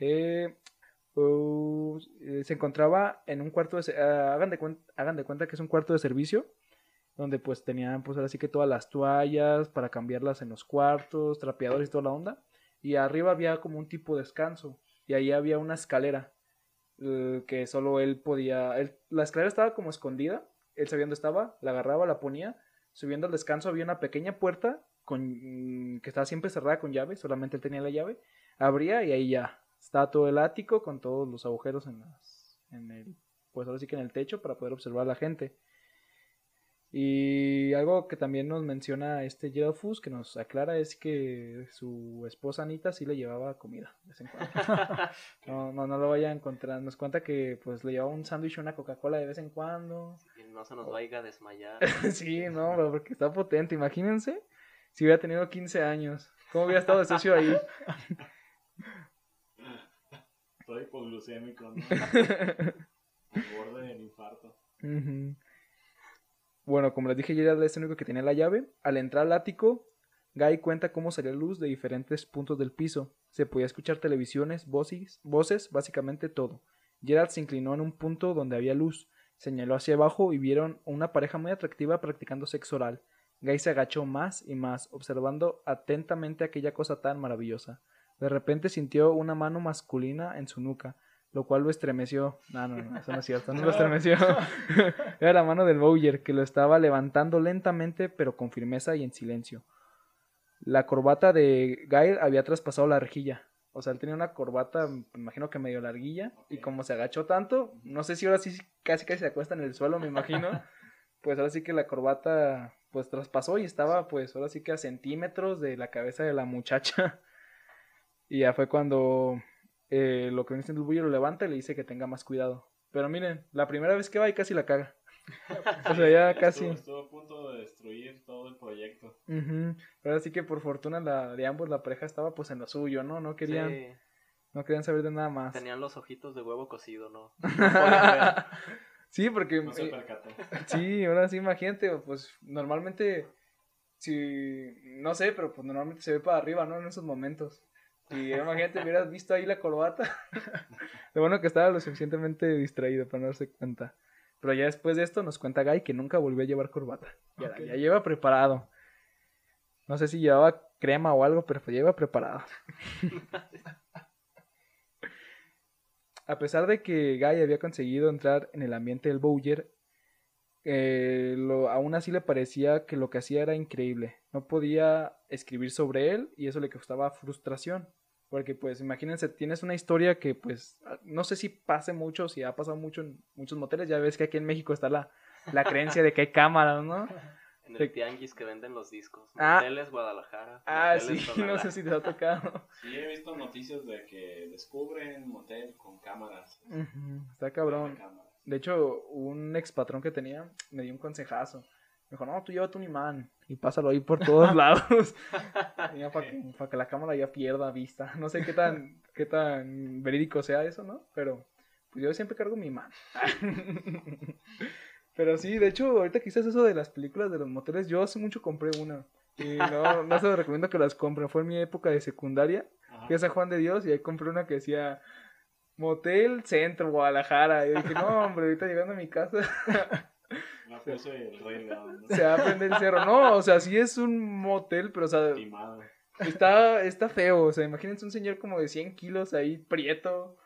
Eh, Uh, eh, se encontraba en un cuarto de... ah, hagan, de hagan de cuenta que es un cuarto de servicio donde pues tenían pues ahora sí que todas las toallas para cambiarlas en los cuartos, trapeadores y toda la onda. Y arriba había como un tipo de descanso y ahí había una escalera que solo él podía... la escalera estaba como escondida, él sabía dónde estaba, la agarraba, la ponía, subiendo al descanso había una pequeña puerta con, que estaba siempre cerrada con llave, solamente él tenía la llave, abría y ahí ya estaba todo el ático con todos los agujeros en las en el pues ahora sí que en el techo para poder observar a la gente y algo que también nos menciona este Gerald Fus que nos aclara es que su esposa Anita sí le llevaba comida de vez en cuando (laughs) no, no, no lo vaya a encontrar nos cuenta que pues le llevaba un sándwich y una Coca-Cola de vez en cuando Y no se nos vaya a desmayar. (laughs) sí, no, pero porque está potente. Imagínense si hubiera tenido 15 años. ¿Cómo hubiera estado de socio ahí? Estoy hipoglucémico, ¿no? (laughs) Al borde del infarto. Ujú. Bueno, como les dije, Gerald es el único que tenía la llave. Al entrar al ático, Guy cuenta cómo salía luz de diferentes puntos del piso. Se podía escuchar televisiones, voces, voces, básicamente todo. Gerald se inclinó en un punto donde había luz. Señaló hacia abajo y vieron una pareja muy atractiva practicando sexo oral. Guy se agachó más y más, observando atentamente aquella cosa tan maravillosa. De repente sintió una mano masculina en su nuca, lo cual lo estremeció. No, no, no, eso no es cierto, no lo (laughs) estremeció. (laughs) Era la mano del Bowyer, que lo estaba levantando lentamente, pero con firmeza y en silencio. La corbata de Guy había traspasado la rejilla. O sea, él tenía una corbata, me imagino que medio larguilla, y como se agachó tanto, no sé si ahora sí casi casi se acuesta en el suelo, me imagino. (laughs) pues ahora sí que la corbata pues traspasó y estaba pues ahora sí que a centímetros de la cabeza de la muchacha. Y ya fue cuando eh, lo que viene siendo el bully lo levanta y le dice que tenga más cuidado. Pero miren, la primera vez que va y casi la caga. (laughs) o sea, ya casi. Estuvo, estuvo a punto de destruir todo el proyecto. Ujú. Pero así que por fortuna la, de ambos la pareja estaba pues en lo suyo, ¿no? No querían, Sí, no querían saber de nada más. tenían los ojitos de huevo cocido, ¿no? (laughs) Sí, porque No se eh, percató. sí, ahora sí, imagínate, pues normalmente, si, no sé, pero pues normalmente se ve para arriba, ¿no? En esos momentos. Y imagínate, hubieras visto ahí la corbata. (laughs) Lo bueno que estaba lo suficientemente distraído para no darse cuenta. Pero ya después de esto nos cuenta Guy que nunca volvió a llevar corbata. Ya, ya lleva preparado. No sé si llevaba crema o algo, pero pues lleva preparado. (laughs) A pesar de que Guy había conseguido entrar en el ambiente del Bowyer, eh, lo, aún así le parecía que lo que hacía era increíble. No podía escribir sobre él y eso le causaba frustración. Porque pues imagínense, tienes una historia que pues no sé si pase mucho, si ha pasado mucho en muchos moteles. Ya ves que aquí en México está la, la (laughs) creencia de que hay cámaras, ¿no? En Sí. el tianguis que venden los discos. Ah. Moteles Guadalajara. Ah, sí, (laughs) moteles no Tonalá. sé si te ha tocado. Sí, he visto noticias de que descubren motel con cámaras. Ujú, Está cabrón. De hecho, un ex patrón que tenía me dio un consejazo. Me dijo, no, tú llévate un imán y pásalo ahí por todos (laughs) lados. (laughs) para que, pa' que la cámara ya pierda vista. No sé qué tan, (laughs) qué tan verídico sea eso, ¿no? Pero pues yo siempre cargo mi imán. Pero sí, de hecho, ahorita que dices eso de las películas de los moteles, yo hace mucho compré una. Y no, no se lo recomiendo que las compren. Fue en mi época de secundaria. Ajá. Fui a San Juan de Dios y ahí compré una que decía Motel Centro, Guadalajara. Y yo dije, no, hombre, ahorita llegando a mi casa Me puse el rey león. ¿no? se va a prender el cerro. No, o sea, sí es un motel, pero o sea, Timado. está, está feo. O sea, imagínense un señor como de 100 kilos ahí, prieto,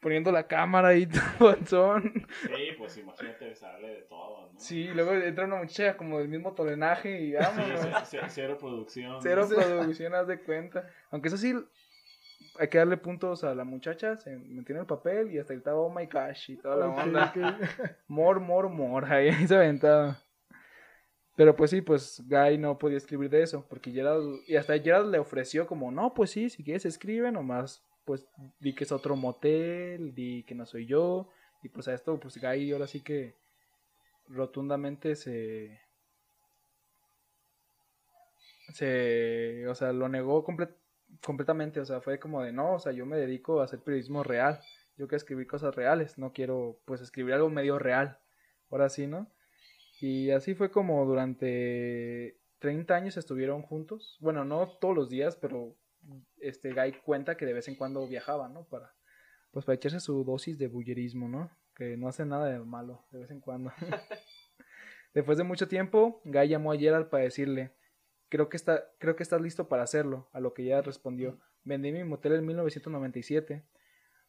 poniendo la cámara ahí, (laughs) panzón. Sí, pues imagínate, sale de todo, ¿no? Sí, luego entra una muchacha como del mismo tolenaje y Sí, ce- ce- cero producción. Cero producción, haz de cuenta. Aunque eso sí, hay que darle puntos a la muchacha. Se metió en el papel y hasta gritaba, oh my gosh, y toda la onda. More, more, more. Ahí, se aventaba. Pero pues sí, pues Guy no podía escribir de eso. Porque Gerald, y hasta Gerald le ofreció como, no, pues sí, si quieres escribe, nomás, pues di que es otro motel, di que no soy yo. Y pues a esto, pues Guy ahora sí que rotundamente se... Se, o sea, lo negó comple- completamente, o sea, fue como de, no, o sea, yo me dedico a hacer periodismo real, yo quiero escribir cosas reales, no quiero, pues, escribir algo medio real, ahora sí, ¿no? Y así fue como durante 30 años estuvieron juntos, bueno, no todos los días, pero este Guy cuenta que de vez en cuando viajaba, ¿no? Para, pues, para echarse su dosis de bullerismo, ¿no? Que no hace nada de malo, de vez en cuando. (laughs) Después de mucho tiempo, Guy llamó a Gerald para decirle, creo que, está, creo que estás listo para hacerlo, a lo que ella respondió, vendí mi motel en 1997,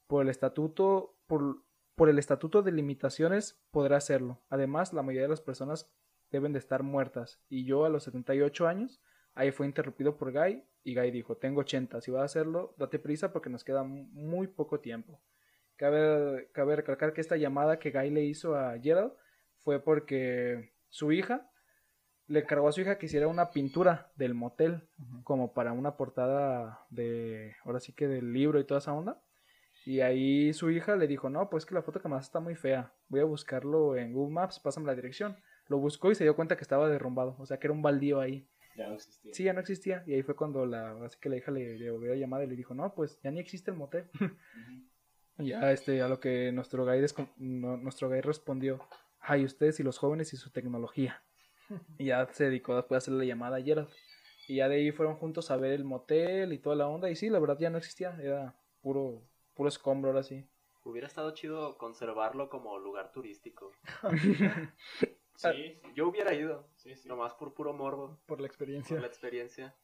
por el estatuto, por, por el estatuto de limitaciones podrá hacerlo, además la mayoría de las personas deben de estar muertas, y yo a los 78 años, ahí fue interrumpido por Guy, y Guy dijo, tengo 80, si vas a hacerlo, date prisa porque nos queda mu- muy poco tiempo. Cabe, cabe recalcar que esta llamada que Guy le hizo a Gerald fue porque su hija le encargó a su hija que hiciera una pintura del motel, como para una portada de, ahora sí que del libro y toda esa onda. Y ahí su hija le dijo, no, pues que la foto que más está muy fea, voy a buscarlo en Google Maps, pásame la dirección. Lo buscó y se dio cuenta que estaba derrumbado, o sea que era un baldío ahí. Ya no existía. Sí, ya no existía. Y ahí fue cuando la, así que la hija le, le volvió a llamar y le dijo, no, pues ya ni existe el motel. (laughs) Ujú. Y ya este, a lo que nuestro guy, descom- no- nuestro guy respondió, ay, ustedes y los jóvenes y su tecnología. (laughs) Y ya se dedicó después a hacerle la llamada a Gerald. Y ya de ahí fueron juntos a ver el motel y toda la onda. Y sí, la verdad ya no existía. Era puro, puro escombro ahora sí. Hubiera estado chido conservarlo como lugar turístico. (laughs) Sí, Yo hubiera ido, sí, sí. nomás por puro morbo, Por la experiencia. por la experiencia.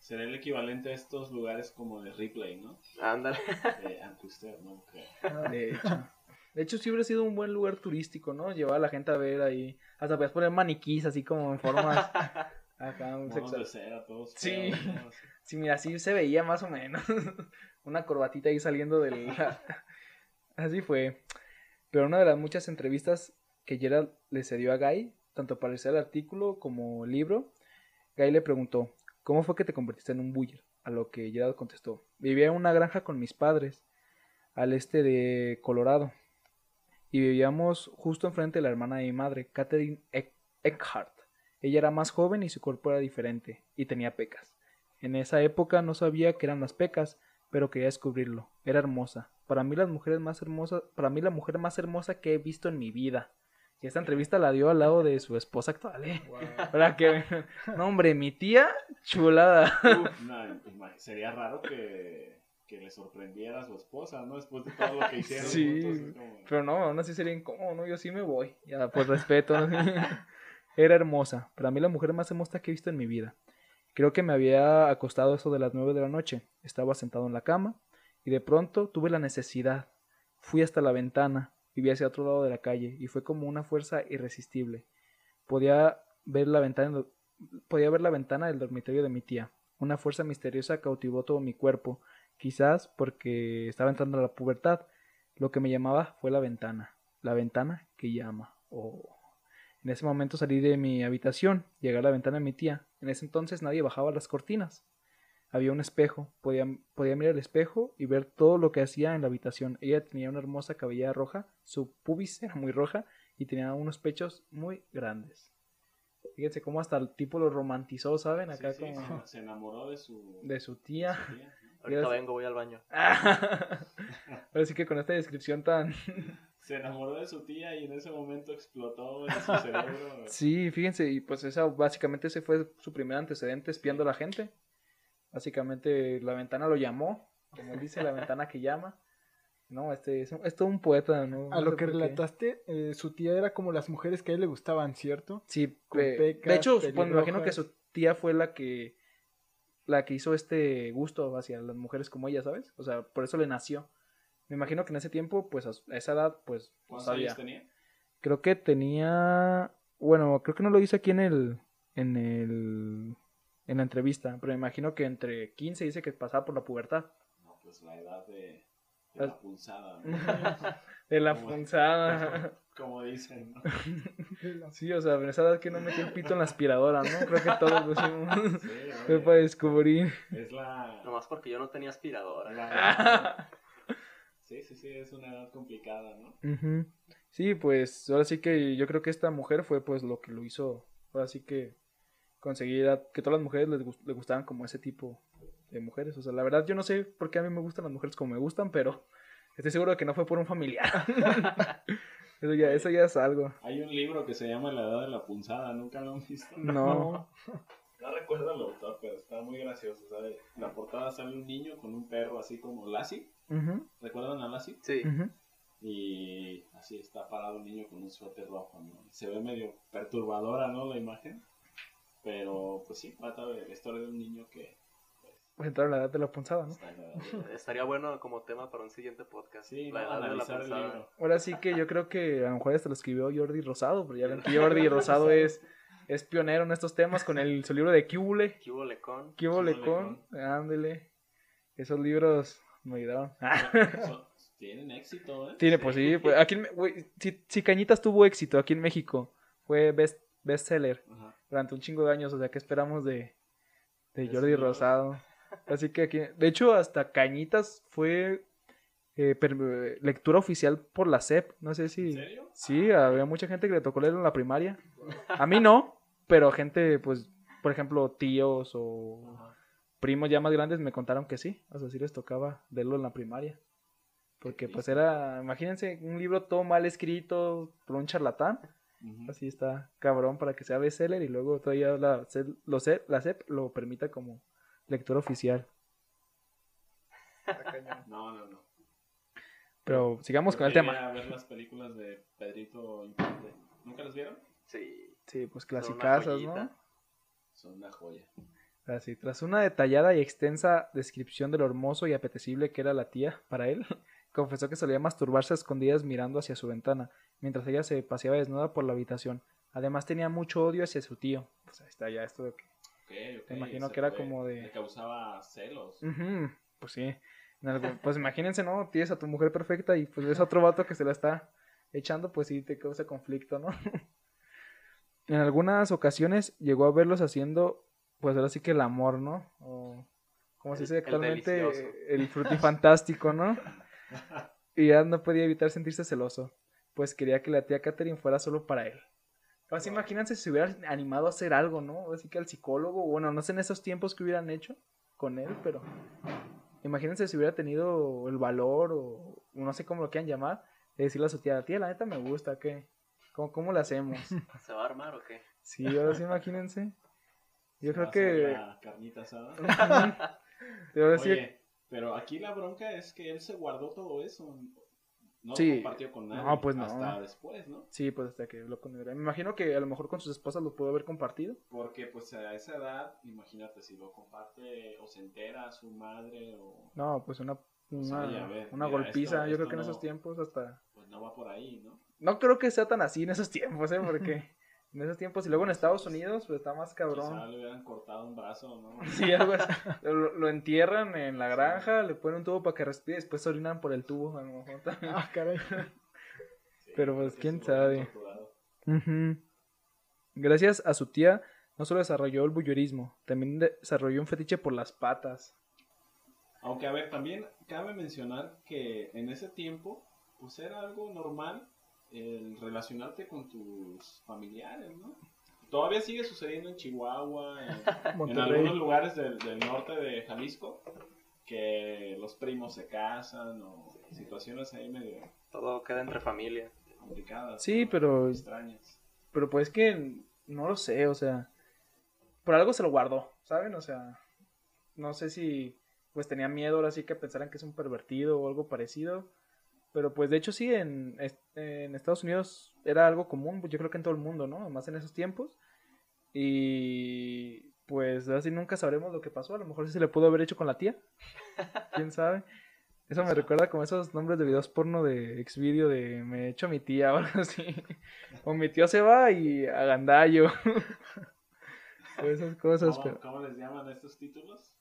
Sería el equivalente a estos lugares como de Ripley, ¿no? Ándale. De Ancuster, ¿no? (laughs) Que- De hecho. De hecho, sí hubiera sido un buen lugar turístico, ¿no? Llevar a la gente a ver ahí. Hasta podías poner maniquís así como en formas. (laughs) Acá, un cera, todos Sí. feos. (laughs) Sí, mira, así se veía más o menos. (laughs) Una corbatita ahí saliendo del... así fue. Pero una de las muchas entrevistas que Gerald le cedió a Guy, tanto para el artículo como el libro, Guy le preguntó, ¿cómo fue que te convertiste en un buller? A lo que Gerald contestó, vivía en una granja con mis padres. al este de Colorado. Y vivíamos justo enfrente de la hermana de mi madre, Catherine Eck- Eckhart. Ella era más joven y su cuerpo era diferente, y tenía pecas. En esa época no sabía qué eran las pecas, pero quería descubrirlo. Era hermosa. Para mí las mujeres más hermosas, para mí la mujer más hermosa que he visto en mi vida. Y esta entrevista la dio al lado de su esposa actual, ¿eh? Para que... (laughs) No, hombre, mi tía, chulada. No, sería raro que, que le sorprendiera a su esposa, ¿no? Después de todo lo que hicieron. Sí, juntos, es como- Pero no, aún así sería incómodo, ¿no? Yo sí me voy. Ya, por respeto. (laughs) Era hermosa. Para mí la mujer más hermosa que he visto en mi vida. Creo que me había acostado eso de las nueve de la noche. Estaba sentado en la cama y de pronto tuve la necesidad. Fui hasta la ventana y vi hacia otro lado de la calle y fue como una fuerza irresistible. Podía ver la ventana, podía ver la ventana del dormitorio de mi tía. Una fuerza misteriosa cautivó todo mi cuerpo, quizás porque estaba entrando a la pubertad. Lo que me llamaba fue la ventana, la ventana que llama. Oh. En ese momento salí de mi habitación, llegué a la ventana de mi tía. En ese entonces nadie bajaba las cortinas. Había un espejo, podía, podía mirar el espejo y ver todo lo que hacía en la habitación. Ella tenía una hermosa cabellera roja, su pubis era muy roja y tenía unos pechos muy grandes. Fíjense cómo hasta el tipo lo romantizó, ¿saben? Acá sí, como (laughs) se, enamoró de su, de su tía. su tía, ¿no? Ahorita vengo, voy al baño. (laughs) Ahora sí que con esta descripción tan... (laughs) Se enamoró de su tía y en ese momento explotó en su (laughs) cerebro. Sí, fíjense, y pues esa básicamente ese fue su primer antecedente espiando a la gente. Básicamente la ventana lo llamó, como dice la ventana que llama. No, este es, todo un poeta, ¿no? A No lo que relataste, eh, su tía era como las mujeres que a él le gustaban, ¿cierto? Sí, con pe- pecas, de hecho, supongo- me imagino que su tía fue la que la que hizo este gusto hacia las mujeres como ella, ¿sabes? O sea, por eso le nació. Me imagino que en ese tiempo, pues a esa edad, pues ¿Cuántos sabía. años tenía? Creo que tenía. Bueno, creo que no lo dice aquí en el. En el. En la entrevista. Pero me imagino que entre 15 dice que pasaba por la pubertad. No, pues la edad de, de la pulsada, ¿no? (laughs) De la punzada. (laughs) Como dicen, ¿no? (laughs) Sí, o sea, en esa edad que no metí el pito en la aspiradora, ¿no? Creo que todos lo hicimos. Sí, (laughs) Fue para descubrir. es la, Nomás porque yo no tenía aspiradora. la- (laughs) Sí, sí, sí, es una edad complicada, ¿no? Sí, pues ahora sí que yo creo que esta mujer fue pues lo que lo hizo. Ahora sí que conseguir a- que todas las mujeres les, gust- les gustaban como ese tipo de mujeres. O sea, la verdad yo no sé por qué a mí me gustan las mujeres como me gustan, pero estoy seguro de que no fue por un familiar. Eso, ya, eso ya es algo. Hay un libro que se llama La edad de la punzada, ¿nunca lo han visto? No. (laughs) No recuerdo el autor, pero está muy gracioso, ¿sabes? En la portada sale un niño con un perro así como Lassie. ¿Recuerdan a Lassie? Sí. Y así está parado un niño con un suéter rojo, ¿no? Se ve medio perturbadora, ¿no? La imagen. Pero, pues sí, trata de la historia de un niño que pues, entrar a la edad de la punzada, ¿no? Estaría bueno como tema para un siguiente podcast. Sí, la ¿no? edad de la libro. Ahora sí que yo creo que a lo mejor hasta lo escribió Jordi Rosado, pero ya ven que Jordi (laughs) Rosado es, es pionero en estos temas con el, su libro de Cúbule. ¿Qué hubo, Lecón? ¿Qué hubo, Cúbule Lecón? Ándele. Esos libros me ayudaron. (laughs) Tienen éxito, ¿eh? Tiene, pues sí, pues, aquí güey, si, si Cañitas tuvo éxito aquí en México, fue best, bestseller Ajá. durante un chingo de años, o sea, ¿qué esperamos de, de ¿De Jordi? Rosado? Así que aquí, de hecho, hasta Cañitas fue eh, per- lectura oficial por la SEP, no sé si... ¿En serio? Sí, había mucha gente que le tocó leerlo en la primaria. A mí no, pero gente, pues, por ejemplo, tíos o Ajá. primos ya más grandes me contaron que sí. O sea, sí les tocaba leerlo en la primaria. Porque, pues, era, imagínense, un libro todo mal escrito por un charlatán. Así está cabrón para que sea bestseller y luego todavía la, SEP- la SEP lo permita como lectura oficial. No, no, no. Pero sigamos con el tema. ver las películas de Pedrito Infante. ¿Nunca las vieron? Sí. Sí, pues clasicazas, ¿no? Son una joya. Así, tras una detallada y extensa descripción de lo hermoso y apetecible que era la tía para él, (laughs) confesó que solía masturbarse a escondidas mirando hacia su ventana, mientras ella se paseaba desnuda por la habitación. Además tenía mucho odio hacia su tío. Pues ahí está ya esto de que... Ok, ok, Me imagino que era como de- Le causaba celos. Pues sí. Pues imagínense, ¿no? Tienes a tu mujer perfecta y pues ves a otro vato que se la está echando, pues sí te causa conflicto, ¿no? (laughs) en algunas ocasiones llegó a verlos haciendo, pues ahora sí que el amor, ¿no? O como se El- dice el actualmente, delicioso. el frutifantástico, (laughs) ¿no? y ya no podía evitar sentirse celoso, pues quería que la tía Catherine fuera solo para él. Así imagínense si se hubiera animado a hacer algo, ¿no? Así que al psicólogo, bueno, no sé en esos tiempos que hubieran hecho con él, pero imagínense si hubiera tenido el valor o no sé cómo lo quieran llamar, de decirle a su tía, tía, la neta me gusta, ¿qué? ¿Cómo, cómo lo hacemos? ¿Se va a armar o qué? Sí, ahora sí imagínense. Yo creo que... la carnita asada. (laughs) Oye, pero aquí la bronca es que él se guardó todo eso. No Sí. lo compartió con nadie. No, pues no. Hasta después, ¿no? Sí, pues hasta que lo con Me imagino que a lo mejor con sus esposas lo pudo haber compartido. Porque pues a esa edad, imagínate, si lo comparte o se entera su madre o... No, pues una, una, oye, a ver, una mira, golpiza. esto- Yo creo esto que en no- esos tiempos hasta... Pues no va por ahí, ¿no? No creo que sea tan así en esos tiempos, ¿eh? Porque (laughs) en esos tiempos y luego en Estados Unidos pues está más Quizá cabrón. le hubieran cortado un brazo, ¿no? (laughs) Sí, algo así. (laughs) Lo, lo entierran en la granja, le ponen un tubo para que respire y después se orinan por el tubo. A lo mejor también. Ah, caray. (laughs) Sí, Pero, pues, quién sabe. Gracias a su tía, no solo desarrolló el bullorismo, también desarrolló un fetiche por las patas. Aunque, a ver, también cabe mencionar que en ese tiempo, pues era algo normal el relacionarte con tus familiares, ¿no? Todavía sigue sucediendo en Chihuahua, en, algunos lugares del, del norte de Jalisco, que los primos se casan o situaciones ahí medio Todo queda entre familia. complicadas. Sí, pero Extrañas. Pero pues que no lo sé, o sea, por algo se lo guardó, ¿saben? O sea, no sé si pues tenía miedo ahora sí que pensaran que es un pervertido o algo parecido. Pero pues de hecho sí, en, en Estados Unidos era algo común, yo creo que en todo el mundo, ¿no? Más en esos tiempos. Y pues así nunca sabremos lo que pasó. A lo mejor sí se le pudo haber hecho con la tía. (laughs) ¿Quién sabe? Eso me recuerda como esos nombres de videos porno de Xvideo de me echo a mi tía o (laughs) algo así. O mi tío se va y a Gandallo. (laughs) o esas cosas, ¿Cómo, pero... cómo les llaman estos títulos?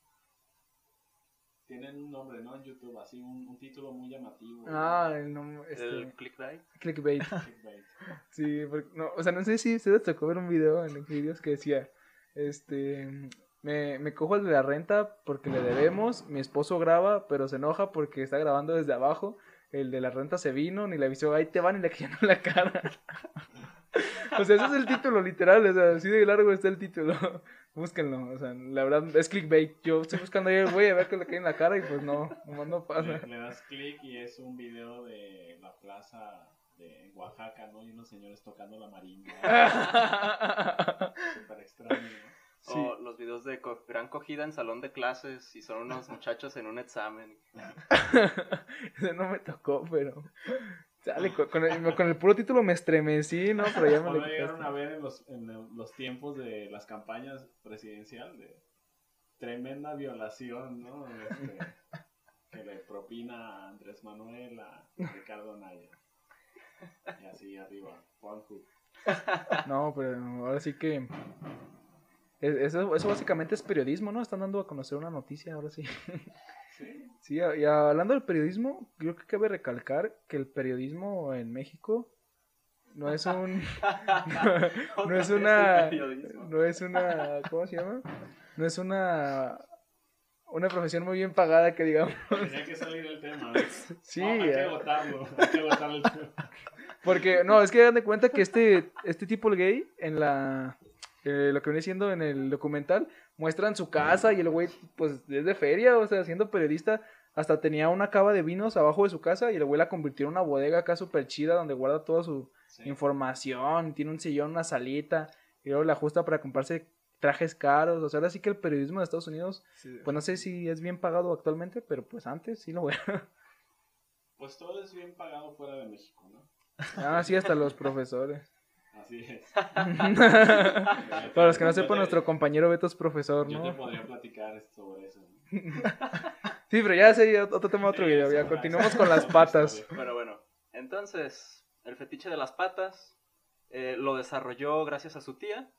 Tienen un nombre, ¿no? En YouTube, así un, un título muy llamativo. Ah, el nombre, El este, clickbait. clickbait. (laughs) Clickbait. (laughs) Sí, porque- no, o sea, no sé si se les tocó ver un video en Xvideos que decía, este, me, me cojo el de la renta porque le debemos, mi esposo graba, pero se enoja porque está grabando desde abajo, el de la renta se vino, ni le avisó, ahí te van y le (laughs) cayeron la cara. (laughs) o sea, ese es el título literal, o sea, así de largo está el título. (laughs) Búsquenlo, o sea, la verdad es clickbait. Yo estoy buscando ahí, voy a ver que le cae en la cara y pues no, nomás no pasa. Le, le das clic y es un video de la plaza de Oaxaca, ¿no? Y unos señores tocando la marimba. (laughs) Súper extraño, ¿no? Sí. O los videos de co- gran cogida en salón de clases y son unos muchachos en un examen. Ese no me tocó, pero. Sale, con, con el, con el puro título me estremecí, ¿no? Pero ya me ¿O lo llegaron a ver en los, en los tiempos de las campañas presidencial de tremenda violación, ¿no? Este, que le propina a Andrés Manuel, a Ricardo Naya. Y así arriba, Pornhub. No, pero ahora sí que. es- Eso, eso básicamente es periodismo, ¿no? Están dando a conocer una noticia, ahora sí. Sí. Y hablando del periodismo, creo que cabe recalcar que el periodismo en México no es un. (laughs) (laughs) no, es una. periodismo. No es una. ¿Cómo se llama? No es una. Una profesión muy bien pagada, que digamos. Tenía que salir el tema. ¿no? Sí, No, hay que agotarlo, hay que agotar el tema. Porque, no, es que hagan de cuenta que este, este tipo el gay, en la. Eh, lo que viene siendo en el documental, muestran su casa y el güey, pues, es de feria, o sea, siendo periodista, hasta tenía una cava de vinos abajo de su casa y el güey la convirtió en una bodega acá súper chida donde guarda toda su Sí. información, tiene un sillón, una salita, y luego la ajusta para comprarse trajes caros, o sea, ahora sí que el periodismo de Estados Unidos, pues no sé si es bien pagado actualmente, pero pues antes sí lo era. (laughs) Pues todo es bien pagado fuera de México, ¿no? ah, sí, hasta los profesores. Así es. (laughs) Para los que no sepan, nuestro compañero Beto es profesor, Yo te ¿no? podría platicar sobre eso. ¿no? (laughs) Sí, pero ya sería otro tema, otro video. Ya continuamos con las patas. (laughs) Pero bueno, entonces, el fetiche de las patas eh, lo desarrolló gracias a su tía,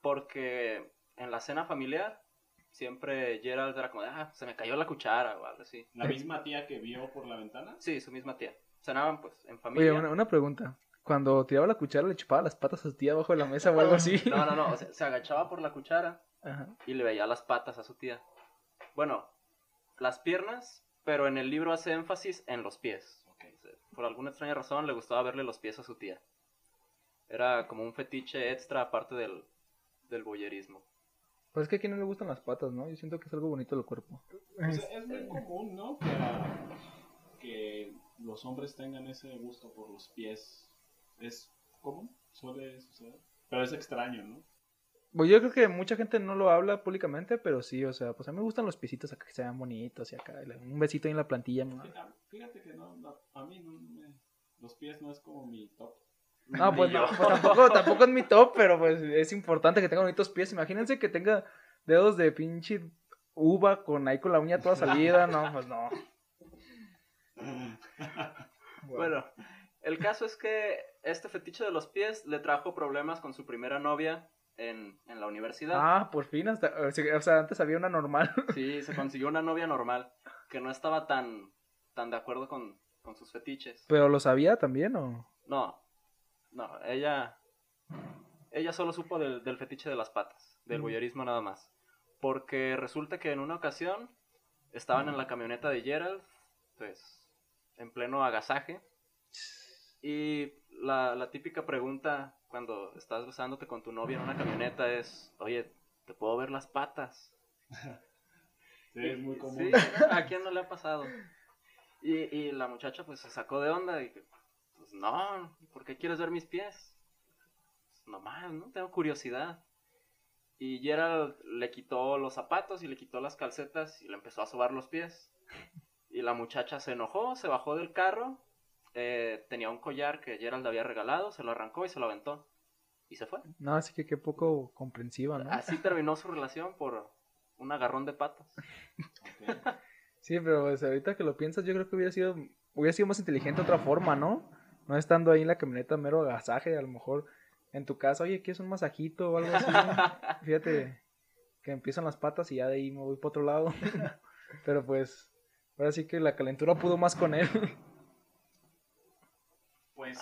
porque en la cena familiar siempre Gerald era como de, ah, se me cayó la cuchara o algo así. La misma tía que vio por la ventana. Sí, su misma tía. Cenaban pues en Oye, familia. una, una pregunta. Cuando tiraba la cuchara, le chupaba las patas a su tía abajo de la mesa o algo así. No, no, no, o sea, se (laughs) agachaba por la cuchara Ajá. y le veía las patas a su tía. Bueno, las piernas, pero en el libro hace énfasis en los pies. Por alguna extraña razón le gustaba verle los pies a su tía. Era como un fetiche extra aparte del, del boyerismo. Pues es que a quien no le gustan las patas, ¿no? Yo siento que es algo bonito del cuerpo. Pues es muy común, ¿no? Que, que los hombres tengan ese gusto por los pies. Es común, suele suceder. Pero es extraño, ¿no? Pues yo creo que mucha gente no lo habla públicamente, pero sí, o sea, pues a mí me gustan los piecitos acá que se vean bonitos y acá, un besito ahí en la plantilla. ¿no? Fíjate- que no, no, a mí no me- los pies no es como mi top. No, (laughs) pues, no, pues tampoco, tampoco es mi top, pero pues es importante que tenga bonitos pies. Imagínense que tenga dedos de pinche uva con ahí con la uña toda salida, no, pues no. (laughs) Bueno, el caso es que este fetiche de los pies le trajo problemas con su primera novia en, en la universidad. Ah, por fin, hasta, o sea, antes había una normal. (laughs) Sí, se consiguió una novia normal que no estaba tan, tan de acuerdo con, con sus fetiches. Pero lo sabía también, ¿o? No, no, ella, ella solo supo del, del fetiche de las patas, del Mm. voyeurismo nada más. Porque resulta que en una ocasión estaban en la camioneta de Gerald, pues, en pleno agasaje. Y la, la típica pregunta cuando estás besándote con tu novia en una camioneta es, oye, ¿te puedo ver las patas? (laughs) Sí, es muy común. Sí, ¿a quién no le ha pasado? Y, y la muchacha pues se sacó de onda y pues no, ¿por qué quieres ver mis pies? Pues, nomás, ¿no? Tengo curiosidad. Y Gerald le quitó los zapatos y le quitó las calcetas y le empezó a sobar los pies. Y la muchacha se enojó, se bajó del carro, eh, tenía un collar que Gerald le había regalado, se lo arrancó y se lo aventó. Y se fue. No, así que qué poco comprensiva, ¿no? Así terminó su relación por un agarrón de patas. Sí, pero pues, ahorita que lo piensas, yo creo que hubiera sido, hubiera sido más inteligente de otra forma, ¿no? No estando ahí en la camioneta mero agasaje, a lo mejor en tu casa, oye, ¿quieres un masajito o algo así? (laughs) Fíjate que empiezan las patas y ya de ahí me voy para otro lado. (laughs) pero pues, ahora sí que la calentura pudo más con él. Pues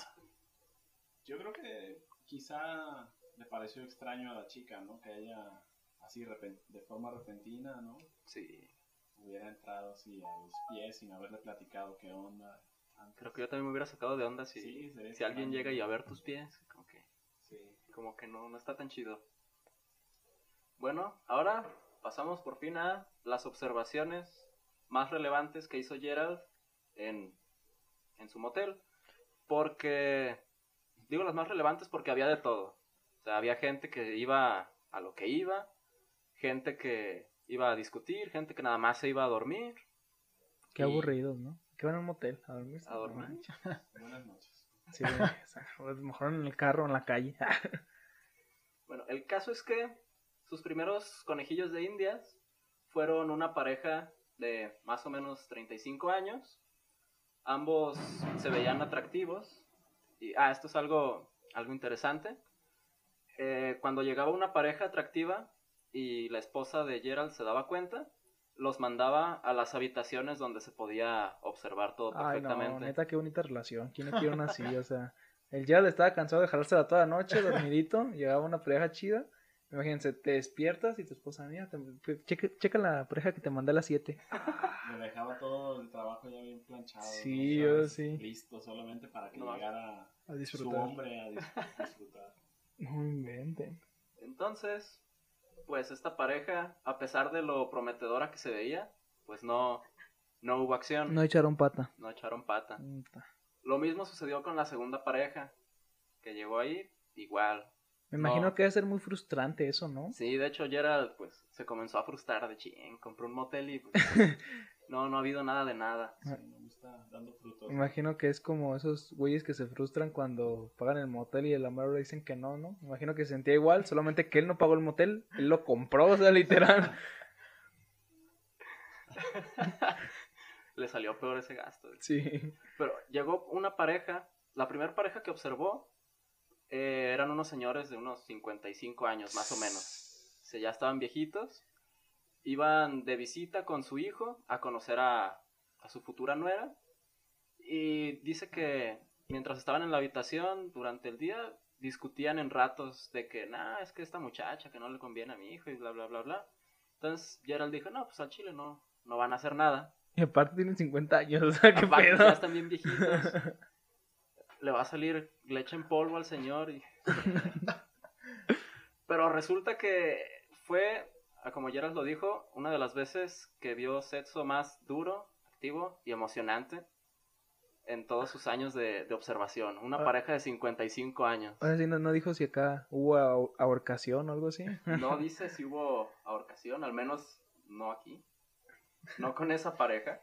yo creo que quizá le pareció extraño a la chica, ¿no? Que ella así de forma repentina, ¿no? Sí. Hubiera entrado así a los pies sin haberle platicado qué onda. antes. Creo que yo también me hubiera sacado de onda si, Sí, si alguien llega y a ver tus pies. Como que, Sí. como que no, no está tan chido. Bueno, ahora pasamos por fin a las observaciones más relevantes que hizo Gerald en, en su motel. Porque, digo las más relevantes porque había de todo. O sea, había gente que iba a lo que iba, gente que iba a discutir, gente que nada más se iba a dormir. Qué Y- aburridos, ¿no? Que van a un motel a dormir. A dormir. (laughs) Buenas noches. Sí, o sea, mejor en el carro o en la calle. (laughs) Bueno, el caso es que sus primeros conejillos de indias fueron una pareja de más o menos 35 años. Ambos se veían atractivos. Y, ah, esto es algo, algo interesante. Eh, cuando llegaba una pareja atractiva y la esposa de Gerald se daba cuenta, los mandaba a las habitaciones donde se podía observar todo Ay, no, perfectamente. neta, qué bonita relación. ¿Quién quiere una (laughs) así? O sea, el Gerald estaba cansado de jalársela toda la noche, dormidito. llegaba una pareja chida. Imagínense, te despiertas y tu esposa, mira, te- checa, checa la pareja que te mandé a las 7. Le dejaba todo el trabajo ya bien planchado. ¿no? Sí, ¿Sabes? yo sí. Listo, solamente para que No. llegara A su hombre a dis- disfrutar. No inventen. Entonces, pues esta pareja, a pesar de lo prometedora que se veía, pues no, no hubo acción, No echaron pata. no echaron pata. Lo mismo sucedió con la segunda pareja, que llegó ahí, igual. Me imagino No. que debe ser muy frustrante eso, ¿no? Sí, de hecho Gerald pues se comenzó a frustrar de ching, compró un motel y pues, (laughs) no, no ha habido nada de nada. Sí, no me está dando frutos. Me imagino que es como esos güeyes que se frustran cuando pagan el motel y el amor le dicen que no, ¿no? Me imagino que se sentía igual, solamente que él no pagó el motel, él lo compró, o sea, literal. (laughs) Le salió peor ese gasto. Sí. Pero llegó una pareja, la primera pareja que observó eh, eran unos señores de unos 55 años más o menos. O sea, ya estaban viejitos. Iban de visita con su hijo a conocer a, a su futura nuera. Y dice que mientras estaban en la habitación durante el día, discutían en ratos de que, nah, es que esta muchacha que no le conviene a mi hijo y bla, bla, bla, bla. Entonces Gerald dijo, no, pues al chile no, no van a hacer nada. Y aparte tienen 50 años, o sea, qué Aparte, pedo. Ya están bien viejitos. (laughs) Le va a salir leche en polvo al señor. y- (laughs) Pero resulta que fue, como Gerald lo dijo, una de las veces que vio sexo más duro, activo y emocionante en todos sus años de, de observación. Una Ah. pareja de 55 años. Ahora sí, no, no dijo si acá hubo ahor- ahorcación o algo así. (laughs) No dice si hubo ahorcación, al menos no aquí. No con esa pareja.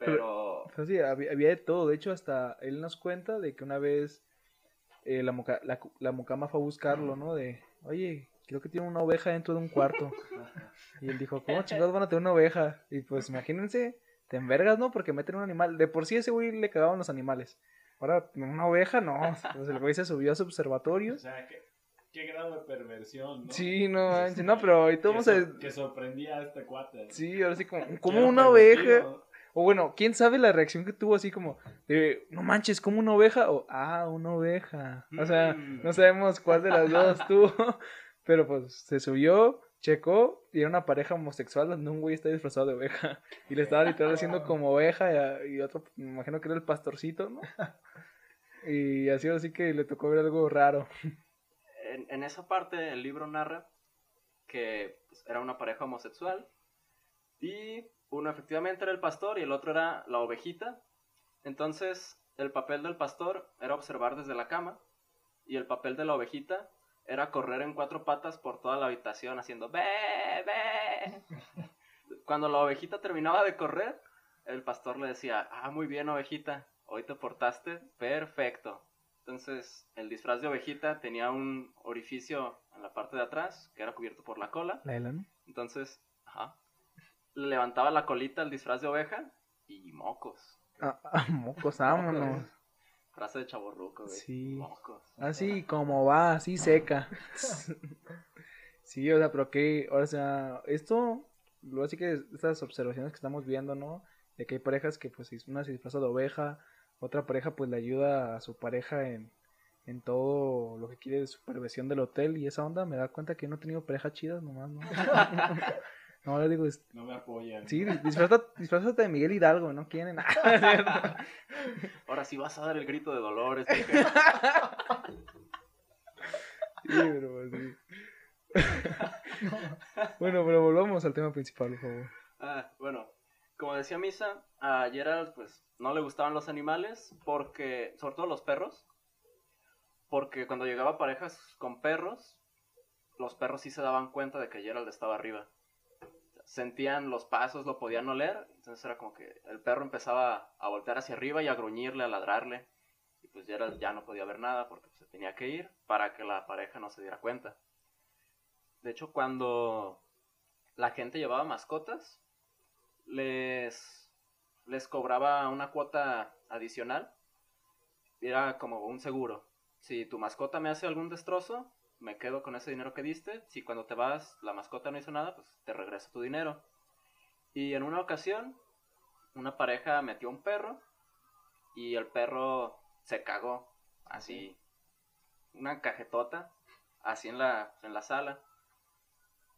Pero... Pero sí, había, había de todo. De hecho, hasta él nos cuenta de que una vez eh, la, moca- la, la mucama fue a buscarlo, ¿no? De, oye, creo que tiene una oveja dentro de un cuarto. (laughs) Y él dijo, ¿cómo chingados van a tener una oveja? Y pues imagínense, te envergas, ¿no? Porque meten un animal. De por sí a ese güey le cagaban los animales. Ahora, una oveja, no. Pues el güey se subió a su observatorio. O sea, ¿qué, qué grado de perversión, ¿no? Sí, no, manches, no, (laughs) pero ahorita que, vamos a... que sorprendía a este cuate. Sí, ahora sí como, Que como una oveja. O bueno, quién sabe la reacción que tuvo así como de, no manches, como una oveja o, ah, una oveja. O sea, Mm. no sabemos cuál de las dos (laughs) tuvo. Pero pues se subió, checó y era una pareja homosexual donde un güey está disfrazado de oveja. (laughs) Y le estaba literal haciendo como oveja y, y otro, me imagino que era el pastorcito, ¿no? (laughs) Y así así que le tocó ver algo raro. en, en esa parte el libro narra que pues, era una pareja homosexual y uno efectivamente era el pastor y el otro era la ovejita. Entonces el papel del pastor era observar desde la cama y el papel de la ovejita era correr en cuatro patas por toda la habitación haciendo ve. (laughs) Cuando la ovejita terminaba de correr, el pastor le decía, ah, muy bien ovejita, hoy te portaste perfecto. Entonces, el disfraz de ovejita tenía un orificio en la parte de atrás, que era cubierto por la cola. Entonces, ajá, levantaba la colita al disfraz de oveja y mocos. Ah, ah, mocos, (laughs) vámonos. Frase de chaborruco, güey. Sí. Mocos. Así como va, así seca. (laughs) sí, o sea, pero que, o sea, esto, lo así que estas observaciones que estamos viendo, ¿no? De que hay parejas que pues una se disfraza de oveja, otra pareja pues le ayuda a su pareja en, en todo lo que quiere de supervisión del hotel y esa onda, me da cuenta que no he tenido parejas chidas nomás, ¿no? (laughs) no, le digo, No me apoyan. sí, (laughs) disfrazate, disfrazate de Miguel Hidalgo, ¿no quieren? (laughs) Ahora sí vas a dar el grito de dolores. (laughs) Sí, pero pues, sí. bueno, pero volvamos al tema principal, por favor. Ah, bueno, como decía Misa, a Gerald pues no le gustaban los animales porque, sobre todo los perros, porque cuando llegaba parejas con perros, los perros sí se daban cuenta de que Gerald estaba arriba. Sentían los pasos, lo podían oler, entonces era como que el perro empezaba a voltear hacia arriba y a gruñirle, a ladrarle, y pues Gerald ya no podía ver nada porque se tenía que ir para que la pareja no se diera cuenta. De hecho, cuando la gente llevaba mascotas, les, les cobraba una cuota adicional. Era como un seguro. Si tu mascota me hace algún destrozo, me quedo con ese dinero que diste. Si cuando te vas la mascota no hizo nada, pues te regreso tu dinero. Y en una ocasión, una pareja metió un perro y el perro se cagó. Así, una cajetota, así en la, en la sala.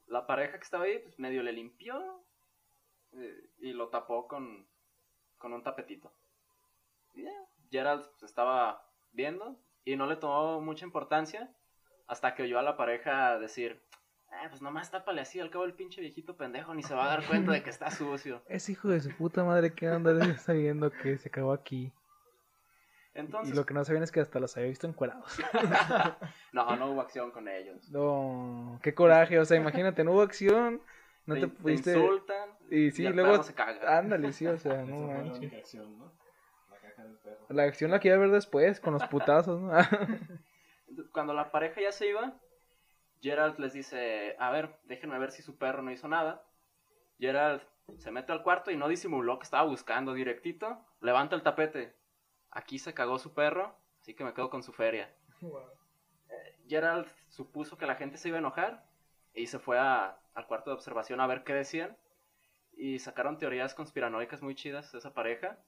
La pareja que estaba ahí, pues medio le limpió eh, y lo tapó con, con un tapetito. Y ya, Gerald pues, estaba viendo y no le tomó mucha importancia hasta que oyó a la pareja decir, "Ah, pues nomás tápale así, al cabo el pinche viejito pendejo ni se va a dar cuenta de que está sucio. (laughs) Ese hijo de su puta madre que anda sabiendo que se cagó aquí. Entonces, Y lo que no sabían es que hasta los había visto encuerados. (laughs) no, no hubo acción con ellos. No, qué coraje, o sea, imagínate, no hubo acción, no te, te, pudiste... insultan Y sí, el luego... perro se caga. Ándale, sí, o sea, (laughs) no la manches. única acción, ¿no? La caja del perro. La acción la quería ver después, con los putazos, ¿no? Cuando la pareja ya se iba, Gerald les dice, a ver, déjenme ver si su perro no hizo nada. Gerald se mete al cuarto y no disimuló que estaba buscando directito. Levanta el tapete. Aquí se cagó su perro, así que me quedo con su feria. Gerald supuso que la gente se iba a enojar y se fue a- al cuarto de observación a ver qué decían. Y sacaron teorías conspiranoicas muy chidas de esa pareja.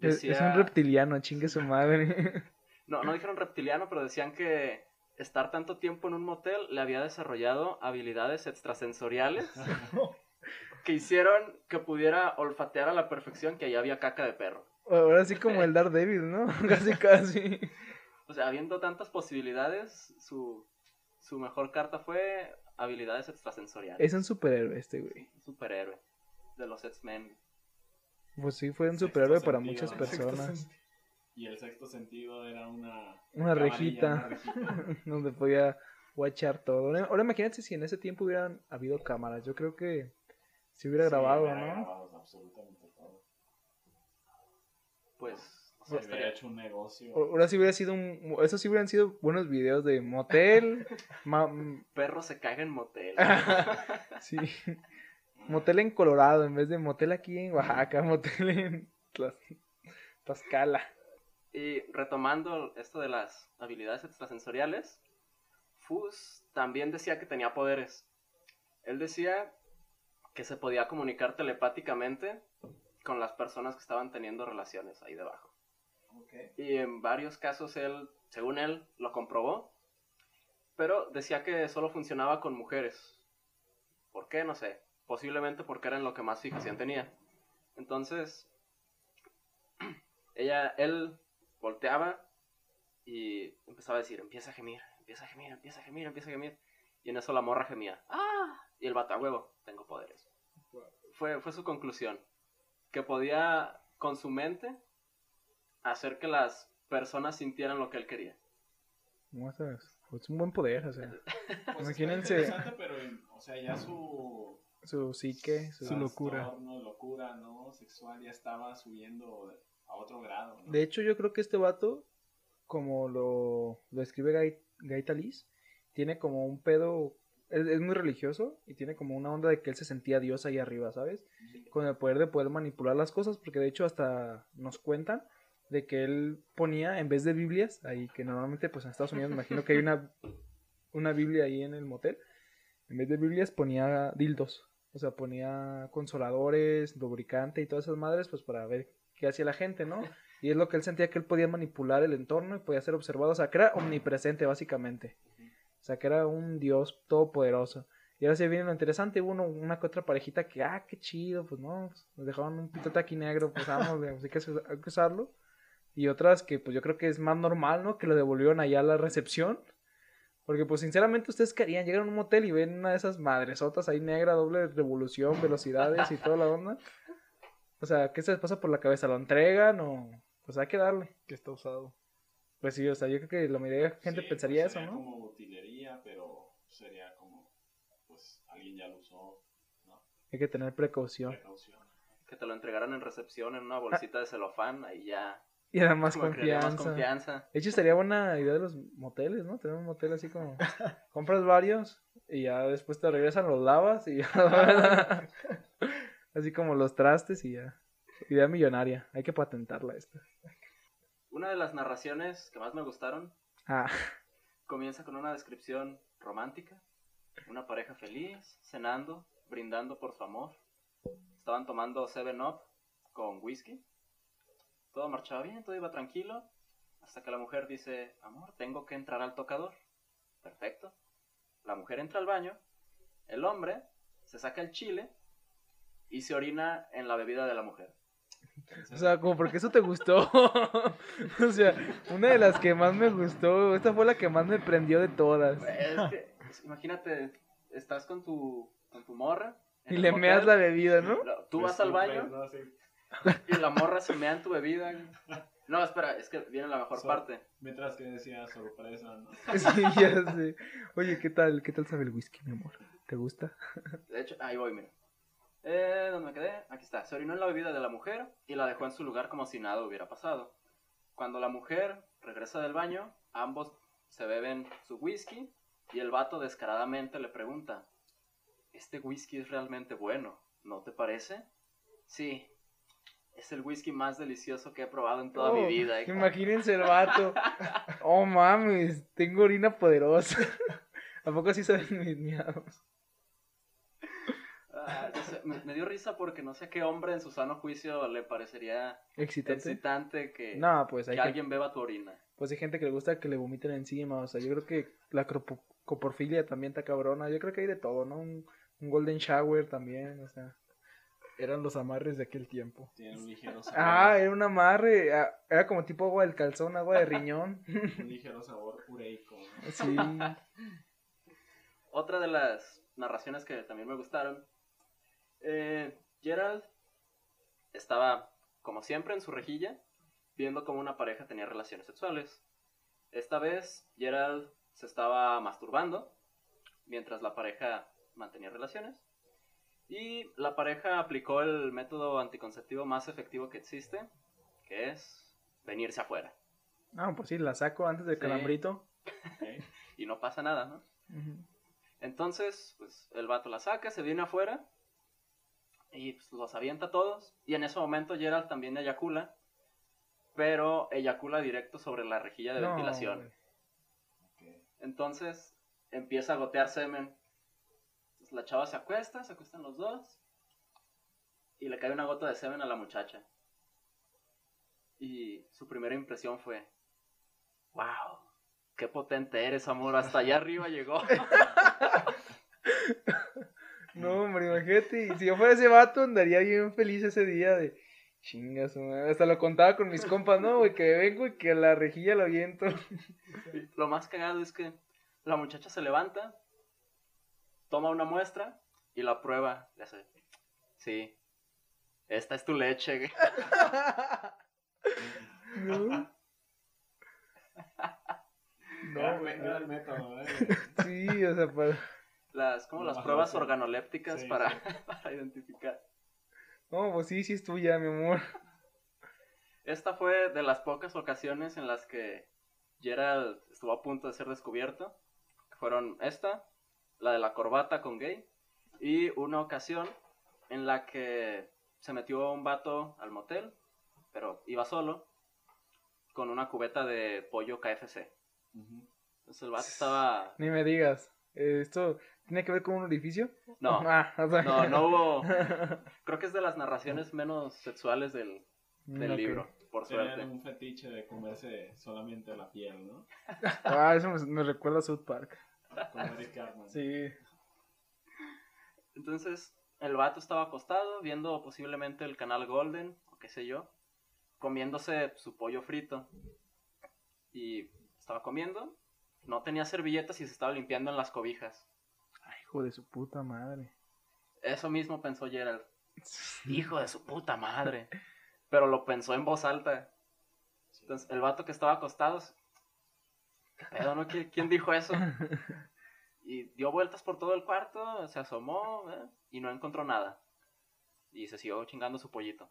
Es, un reptiliano, chingue su madre. (laughs) no, no dijeron reptiliano, pero decían que estar tanto tiempo en un motel le había desarrollado habilidades extrasensoriales (laughs) que hicieron que pudiera olfatear a la perfección que ahí había caca de perro. Ahora sí como el Daredevil, ¿no? (laughs) Casi, casi. O sea, habiendo tantas posibilidades, su, su mejor carta fue habilidades extrasensoriales. Es un superhéroe este, güey. Superhéroe de los X-Men. Pues sí, fue un Sexto superhéroe para sentido, muchas personas. Y el sexto sentido era una... Una rejita. una rejita. (laughs) donde podía guachar todo. Ahora, ahora imagínate si en ese tiempo hubieran habido cámaras. Yo creo que se hubiera Sí, grabado, hubiera ¿no? grabado absolutamente todo. Pues, o Se sea, hubiera hecho un negocio. Ahora sí hubiera sido un... Esos sí hubieran sido buenos videos de motel. (laughs) ma- perro se caga en motel. (laughs) sí. Motel en Colorado en vez de motel aquí en Oaxaca. Motel en Tlaxcala. Y retomando esto de las habilidades extrasensoriales, Fus también decía que tenía poderes. Él decía que se podía comunicar telepáticamente con las personas que estaban teniendo relaciones ahí debajo. Ok. Y en varios casos él, según él, lo comprobó, pero decía que solo funcionaba con mujeres. ¿Por qué? No sé. Posiblemente porque era en lo que más fijación tenía. Entonces, (clears throat) ella, él volteaba y empezaba a decir, empieza a gemir, empieza a gemir, empieza a gemir, empieza a gemir. Y en eso la morra gemía, ¡ah! Y el vato, "A huevo, tengo poderes. Fue, fue su conclusión, que podía, con su mente, hacer que las personas sintieran lo que él quería. ¿Cómo estás? Pues un buen poder, o sea. (laughs) Pues Imagínense. interesante, pero, o sea, ya su... Su psique, su... Su locura. trastorno, locura, ¿no? Sexual ya estaba subiendo a otro grado, ¿no? De hecho, yo creo que este vato, como lo, lo escribe Gai- Gaita Liz, tiene como un pedo. Es, es muy religioso y tiene como una onda de que él se sentía Dios ahí arriba, ¿sabes? Con el poder de poder manipular las cosas, porque de hecho, hasta nos cuentan de que él ponía, en vez de Biblias, ahí que normalmente, pues en Estados Unidos me imagino que hay una, (laughs) una Biblia ahí en el motel, en vez de Biblias ponía dildos. O sea, ponía consoladores, lubricante y todas esas madres, pues para ver qué hacía la gente, ¿no? Y es lo que él sentía que él podía manipular el entorno y podía ser observado. O sea, que era omnipresente, básicamente. O sea, que era un dios todopoderoso. Y ahora sí viene lo interesante. Hubo uno- una que otra parejita que, ah, qué chido, pues no, nos dejaron un pitote aquí negro, pues vamos, (laughs) hay que, hay que usarlo. Y otras que, pues yo creo que es más normal, ¿no? Que lo devolvieron allá a la recepción. Porque, pues, sinceramente, ¿ustedes querían llegar a un motel y ven una de esas madresotas ahí negra, doble revolución, velocidades y toda la onda? O sea, ¿qué se les pasa por la cabeza? ¿Lo entregan o...? Pues hay que darle. Que está usado. Pues sí, o sea, yo creo que la mayoría de la gente Sí, pensaría pues, eso, sería ¿no? como utilería, pero sería como, pues, alguien ya lo usó, ¿no? Hay que tener precaución. Precaución. Que te lo entregaran en recepción en una bolsita de celofán, ahí ya Y era más crearía más confianza. confianza. De hecho, estaría buena idea de los moteles, ¿no? Tener un motel así como... (laughs) compras varios y ya después te regresan, los lavas y ya... (laughs) así como los trastes y ya. Idea millonaria. Hay que patentarla esta. Una de las narraciones que más me gustaron Ah, comienza con una descripción romántica. Una pareja feliz, cenando, brindando por su amor. Estaban tomando 7-Up con whisky. Todo marchaba bien, todo iba tranquilo. Hasta que la mujer dice, amor, tengo que entrar al tocador. Perfecto. La mujer entra al baño. El hombre se saca el chile y se orina en la bebida de la mujer. o sea, como porque eso te gustó. (laughs) o sea, una de las que más me gustó. Esta fue la que más me prendió de todas. Es que, imagínate, estás con tu, con tu morra. Y le motel, meas la bebida, ¿no? Tú Pues vas al baño ¿no? Sí. y la morra se mea en tu bebida. No, espera, es que viene la mejor So- parte. Mientras que decía sorpresa, ¿no? (laughs) Sí, ya sé. Oye, ¿qué tal? ¿Qué tal sabe el whisky, mi amor? ¿Te gusta? De hecho, ahí voy, mira. Eh, ¿Dónde me quedé? Aquí está. Se orinó en la bebida de la mujer y la dejó en su lugar como si nada hubiera pasado. Cuando la mujer regresa del baño, ambos se beben su whisky y el vato descaradamente le pregunta, ¿este whisky es realmente bueno? ¿No te parece? Sí, es el whisky más delicioso que he probado en toda mi Oh, vida. hija". Imagínense el vato. (laughs) Oh mames, tengo orina poderosa. (laughs) ¿A poco así saben mis miados? Sé, me, me dio risa porque no sé qué hombre en su sano juicio le parecería Excitante. excitante que, No, pues hay, que gente, alguien beba tu orina. pues hay gente que le gusta que le vomiten encima. O sea, yo creo que la coporfilia también está cabrona. Yo creo que hay de todo, ¿no? Un, un golden shower también, o sea. Eran los amarres de aquel tiempo. Tiene un ligero sabor. Ah, era un amarre. ah, Era como tipo agua del calzón, agua de riñón. (laughs) Un ligero sabor ureico. ¿no? Sí. (laughs) Otra de las narraciones que también me gustaron. Eh, Gerald estaba, como siempre, en su rejilla, viendo cómo una pareja tenía relaciones sexuales. Esta vez, Gerald se estaba masturbando mientras la pareja mantenía relaciones. Y la pareja aplicó el método anticonceptivo más efectivo que existe, que es venirse afuera. No, pues sí, la saco antes del Sí. calambrito. (laughs) Y no pasa nada, ¿no? Entonces, pues el vato la saca, se viene afuera y pues, los avienta a todos. Y en ese momento Gerald también eyacula, pero eyacula directo sobre la rejilla de No, ventilación. Entonces empieza a gotear semen. Entonces, la chava se acuesta, se acuestan los dos y le cae una gota de semen a la muchacha. Y su primera impresión fue, wow, qué potente eres, amor, hasta allá arriba llegó. (laughs) No, hombre, imagínate. Si yo fuera ese vato, andaría bien feliz ese día de chingas. Hasta lo contaba con mis compas, ¿no? Güey, que vengo y que la rejilla lo aviento. (laughs) Lo más cagado es que la muchacha se levanta, toma una muestra y la prueba. Le hace, sí, esta es tu leche. (laughs) No. (laughs) Gran, No, me- gran método, ¿eh? sí, o sea, para... Las, como las pruebas organolépticas Sí, para, sí. (laughs) para identificar. No, pues sí, sí es tuya, mi amor. Esta fue de las pocas ocasiones en las que Gerald estuvo a punto de ser descubierto. Fueron esta, la de la corbata con gay, y una ocasión en la que se metió un vato al motel, pero iba solo, con una cubeta de pollo KFC. Entonces el vato estaba... Ni me digas. eh, ¿Esto tiene que ver con un orificio? No, (laughs) Ah, o sea- no, no hubo... (laughs) Creo que es de las narraciones menos sexuales del, del libro, por Tenían suerte. un fetiche de comerse solamente la piel, ¿no? (laughs) Ah, eso me, me recuerda a South Park. Con Eric Cartman. Sí. Entonces, el vato estaba acostado viendo posiblemente el canal Golden, o qué sé yo, comiéndose su pollo frito. Y estaba comiendo, no tenía servilletas y se estaba limpiando en las cobijas. Hijo de su puta madre. Eso mismo pensó Gerald. Hijo de su puta madre. Pero lo pensó en voz alta. Entonces, el vato que estaba acostado, ¿qué pedo, no? ¿Qui- ¿Quién dijo eso? (laughs) Y dio vueltas por todo el cuarto, se asomó ¿eh? y no encontró nada. Y se siguió chingando su pollito.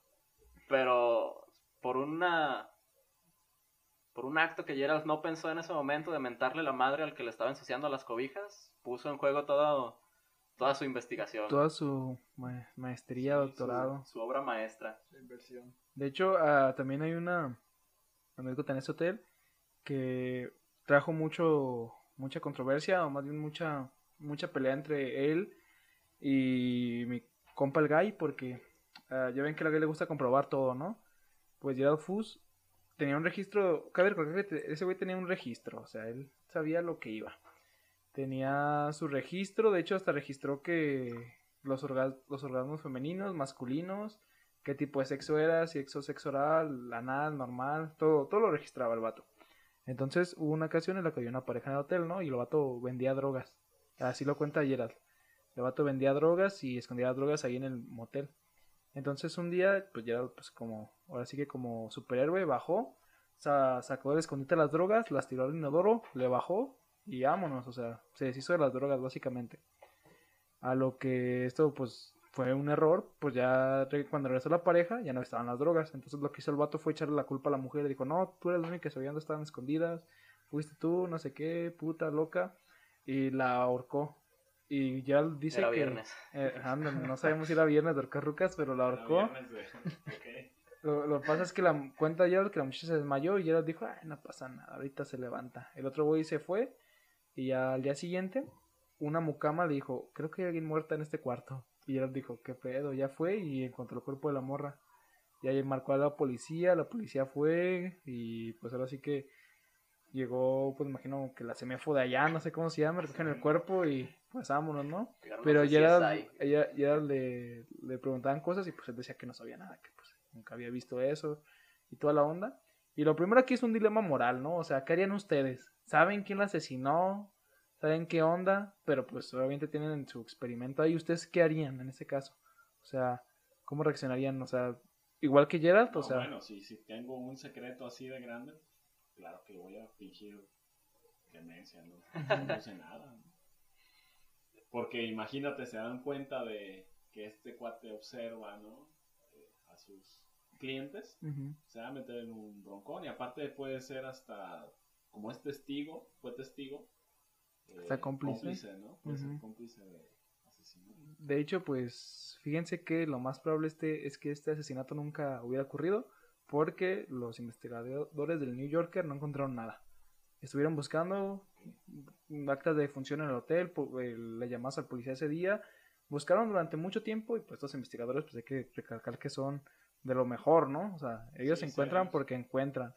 Pero por una. Por un acto que Gerald no pensó en ese momento de mentarle la madre al que le estaba ensuciando las cobijas, puso en juego todo, toda su investigación. Toda su ma- maestría, Sí, doctorado. Su, su obra maestra. La inversión. De hecho, ah, también hay una anécdota en ese hotel que trajo mucho mucha controversia, o más bien mucha mucha pelea entre él y mi compa el Guy, porque ah, ya ven que a la Guy le gusta comprobar todo, ¿no? Pues Gerald Fus tenía un registro, cabe recordar que ese güey tenía un registro, o sea, él sabía lo que iba. Tenía su registro, de hecho hasta registró que los, orga- los orgasmos femeninos, masculinos, qué tipo de sexo era, si sexo, sexo oral, anal, normal, todo, todo lo registraba el vato. Entonces hubo una ocasión en la que había una pareja en el hotel, ¿no? Y el vato vendía drogas. Así lo cuenta Gerald. El vato vendía drogas y escondía drogas ahí en el motel. Entonces un día, pues Gerald, pues como, ahora sí que como superhéroe, bajó, sa- sacó del escondite las drogas, las tiró al inodoro, le bajó y vámonos, o sea, se deshizo de las drogas básicamente. A lo que esto pues fue un error, pues ya cuando regresó la pareja ya no estaban las drogas. Entonces lo que hizo el vato fue echarle la culpa a la mujer. Le dijo, no, tú eres la única que sabía dónde estaban escondidas. Fuiste tú, no sé qué, puta, loca. Y la ahorcó. Y ya dice Era que... viernes. eh, anda, no sabemos si era viernes de ahorcar rucas, pero la ahorcó. (laughs) lo que pasa es que la cuenta Gerald que la muchacha se desmayó y Gerald dijo, ay, no pasa nada, ahorita se levanta. El otro güey se fue y ya al día siguiente una mucama le dijo, creo que hay alguien muerta en este cuarto. Y Gerald dijo, qué pedo, ya fue y encontró el cuerpo de la morra. Y ahí marcó a la policía, la policía fue y pues ahora sí que llegó, pues imagino que la semefo de allá, no sé cómo se llama, recogen el cuerpo y pues vámonos, ¿no? Llegaron Pero CSI. ella, Gerald le, le preguntaban cosas y pues él decía que no sabía nada, que pues nunca había visto eso y toda la onda. Y lo primero aquí es un dilema moral, ¿no? O sea, ¿qué harían ustedes? ¿Saben quién la asesinó? ¿Saben qué onda? Pero pues obviamente tienen su experimento ahí. ¿Ustedes qué harían en ese caso? O sea, ¿cómo reaccionarían? O sea, igual que Gerald, No, o sea, bueno, si, si tengo un secreto así de grande, claro que voy a fingir demencia, ¿no? No sé nada. ¿no? Porque imagínate, se dan cuenta de que este cuate observa, ¿no? Eh, a sus clientes, ujú, se va a meter en un broncón y aparte puede ser hasta, como es testigo, fue testigo. eh, Hasta cómplice. ¿no? Puede ser Ujú. cómplice de asesinato. De hecho, pues fíjense que lo más probable este, es que este asesinato nunca hubiera ocurrido porque los investigadores del New Yorker no encontraron nada. Estuvieron buscando actas de función en el hotel, eh, le llamadas al policía ese día, buscaron durante mucho tiempo y pues estos investigadores pues hay que recalcar que son de lo mejor, ¿no? O sea, ellos Sí, encuentran porque encuentran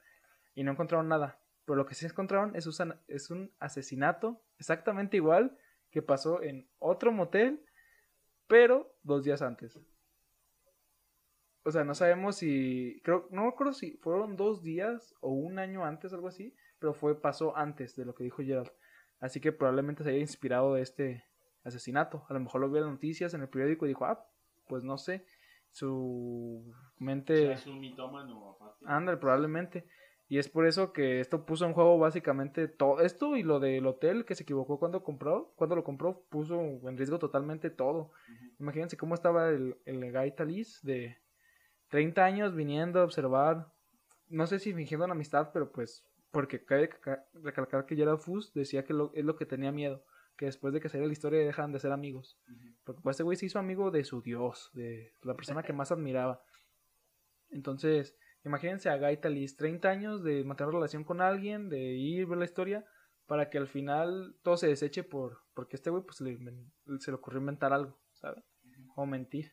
y no encontraron nada. Pero lo que sí encontraron es un, es un asesinato exactamente igual que pasó en otro motel pero dos días antes. O sea, no sabemos si, creo, no acuerdo si fueron dos días o un año antes, algo así, pero fue, pasó antes de lo que dijo Gerald. Así que probablemente se haya inspirado de este asesinato. A lo mejor lo vio en las noticias en el periódico y dijo, ah, pues no sé, su O mente... sea, es un mitómano aparte. Probablemente. Y es por eso que esto puso en juego básicamente todo esto y lo del hotel que se equivocó cuando compró, cuando lo compró, puso en riesgo totalmente todo. Imagínense cómo estaba el, el Gaita Liz de 30 años viniendo a observar, no sé si fingiendo una amistad, pero pues, porque cabe ca- recalcar que Gerald Fuss decía que lo- es lo que tenía miedo, que después de que saliera la historia dejan de ser amigos. Porque pues, este güey se hizo amigo de su dios, de la persona que (laughs) más admiraba. Entonces, imagínense a Gaita Liz, 30 años de mantener relación con alguien, de ir ver la historia, para que al final todo se deseche por porque este güey pues le se le ocurrió inventar algo, ¿sabe? O mentir.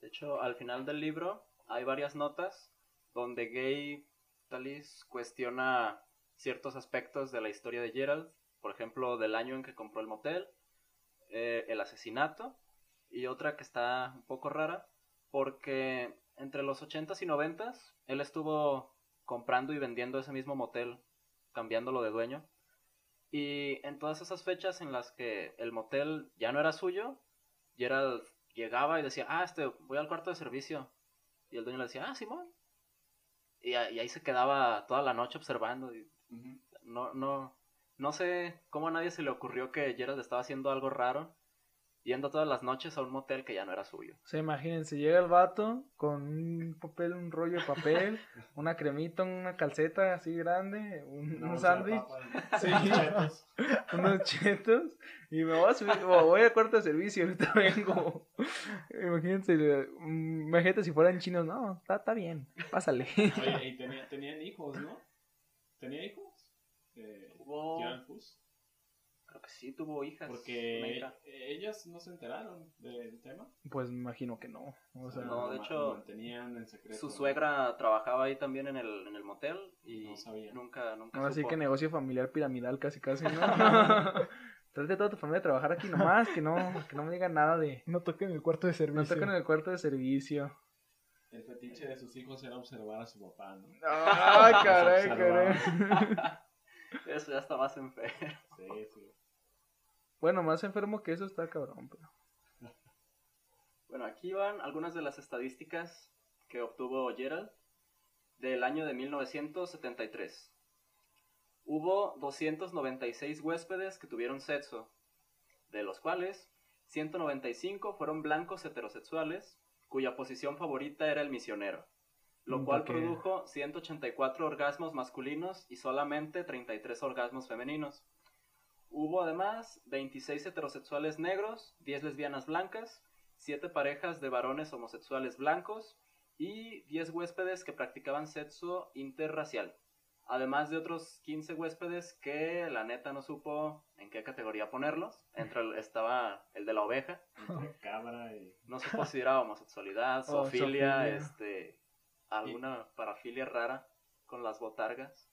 De hecho, al final del libro hay varias notas donde Gay Talis cuestiona ciertos aspectos de la historia de Gerald, por ejemplo, del año en que compró el motel, eh, el asesinato, y otra que está un poco rara, porque entre los 80s y 90s él estuvo comprando y vendiendo ese mismo motel, cambiándolo de dueño. Y en todas esas fechas en las que el motel ya no era suyo, Gerald llegaba y decía, ah, este, voy al cuarto de servicio. Y el dueño le decía, ah, Simón. Y, ahí se quedaba toda la noche observando. y no, no, no sé cómo a nadie se le ocurrió que Gerald estaba haciendo algo raro, yendo todas las noches a un motel que ya no era suyo. O sea, imagínense, llega el vato con un papel, un rollo de papel, (laughs) una cremita, una calceta así grande, un, Una un sándwich, (laughs) Sí. unos chetos. unos chetos, y me voy a subir, o voy al cuarto de servicio, ahorita vengo. Imagínense, mm, imagínate si fueran chinos, no, está, está bien, pásale. Oye, y tenía- (laughs) tenían hijos, ¿no? ¿Tenía hijos? Eh, Tuvo- Fuss. Creo que sí tuvo hijas. Porque hija. ellas no se enteraron del tema. Pues me imagino que no. O sea, No, de hecho, mantenían en secreto. Su suegra trabajaba ahí también en el, en el motel y No sabía. nunca, nunca ahora sí supo. que negocio familiar piramidal casi casi, ¿no? (laughs) (laughs) Trate a toda tu familia de trabajar aquí nomás, que no, que no me digan nada de... No toquen el cuarto de servicio. No toquen el cuarto de servicio. El fetiche de sus hijos era observar a su papá, ¿no? ¡Ah, (laughs) caray, caray! Eso ya está más enfermo. Sí, sí. Bueno, más enfermo que eso está cabrón, pero... Bueno, aquí van algunas de las estadísticas que obtuvo Gerald del año de 1973. Hubo 296 huéspedes que tuvieron sexo, de los cuales 195 fueron blancos heterosexuales, cuya posición favorita era el misionero, lo cual produjo 184 orgasmos masculinos y solamente 33 orgasmos femeninos. Hubo además 26 heterosexuales negros, 10 lesbianas blancas, 7 parejas de varones homosexuales blancos y 10 huéspedes que practicaban sexo interracial. Además de otros 15 huéspedes que la neta no supo en qué categoría ponerlos. Entre el- estaba el de la oveja. (laughs) Entre cabra y... No supo si era homosexualidad, (laughs) Oh, zoofilia, zoofilia. este, alguna parafilia rara con las botargas.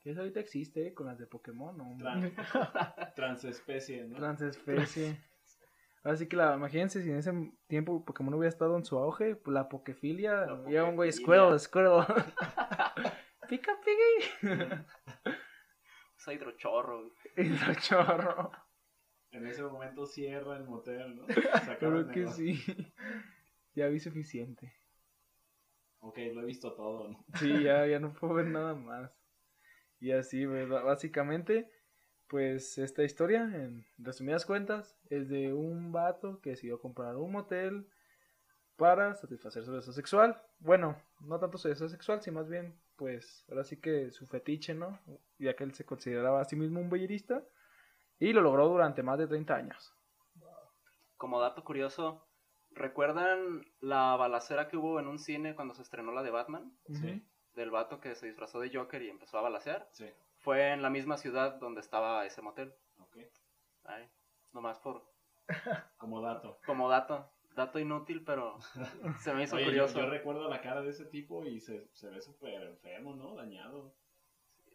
Que eso ahorita existe ¿eh? con las de Pokémon, ¿no? Tran- (laughs) transespecie, ¿no? Transespecie. Así que la, imagínense si en ese tiempo Pokémon hubiera estado en su auge, pues la pokefilia, ya un güey. Squirtle, (laughs) Squirtle. Pica, pica. (laughs) Es hidrochorro. Y lo chorro. En ese momento cierra el motel, ¿no? Sacaron Creo que negocio. sí. Ya vi suficiente. Ok, lo he visto todo, ¿no? Sí, ya, ya no puedo ver nada más. Y así, pues, básicamente, pues esta historia, en resumidas cuentas, es de un vato que decidió comprar un motel para satisfacer su deseo sexual. Bueno, no tanto su deseo sexual, sino más bien, pues, ahora sí que su fetiche, ¿no? Ya que él se consideraba a sí mismo un bellerista. Y lo logró durante más de 30 años. Como dato curioso, ¿recuerdan la balacera que hubo en un cine cuando se estrenó la de Batman? Sí. Del vato que se disfrazó de Joker y empezó a balacear. Sí, Fue en la misma ciudad donde estaba ese motel. ok. Ay, nomás por (laughs) Como dato. como dato. Dato inútil, pero (laughs) se me hizo Oye, curioso. yo recuerdo la cara de ese tipo y se, se ve súper enfermo, ¿no? Dañado.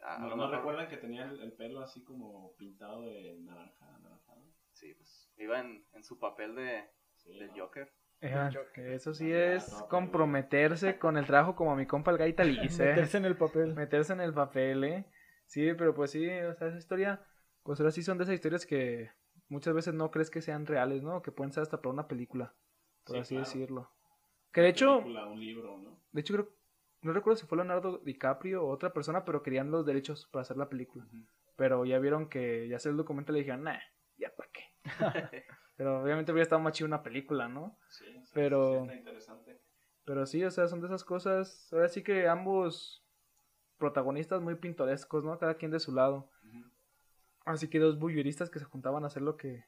A ¿No, lo no mejor- recuerdan que tenía el, el pelo así como pintado de naranja, anaranjado? Sí, pues iba en, en su papel de, Sí, del. Joker. Eh. Eso sí es no, comprometerse con el trabajo como mi compa el Gaita Lice. (laughs) Meterse en el papel. meterse en el papel, ¿eh? Sí, pero pues sí, o sea, esa historia, pues ahora sí son de esas historias que muchas veces no crees que sean reales, ¿no? Que pueden ser hasta para una película, por Sí, así claro. decirlo. Que de hecho, Película, un libro, ¿no? de hecho creo, no recuerdo si fue Leonardo DiCaprio o otra persona, pero querían los derechos para hacer la película. Pero ya vieron que ya hacer el documental y dijeron, nah, ya para qué. (laughs) pero obviamente hubiera estado más chido una película, ¿no? Sí, sí, Pero- sí, interesante. Pero sí, o sea, son de esas cosas. Ahora sí que ambos protagonistas muy pintorescos, ¿no? Cada quien de su lado. Así que dos bulleristas que se juntaban a hacer lo que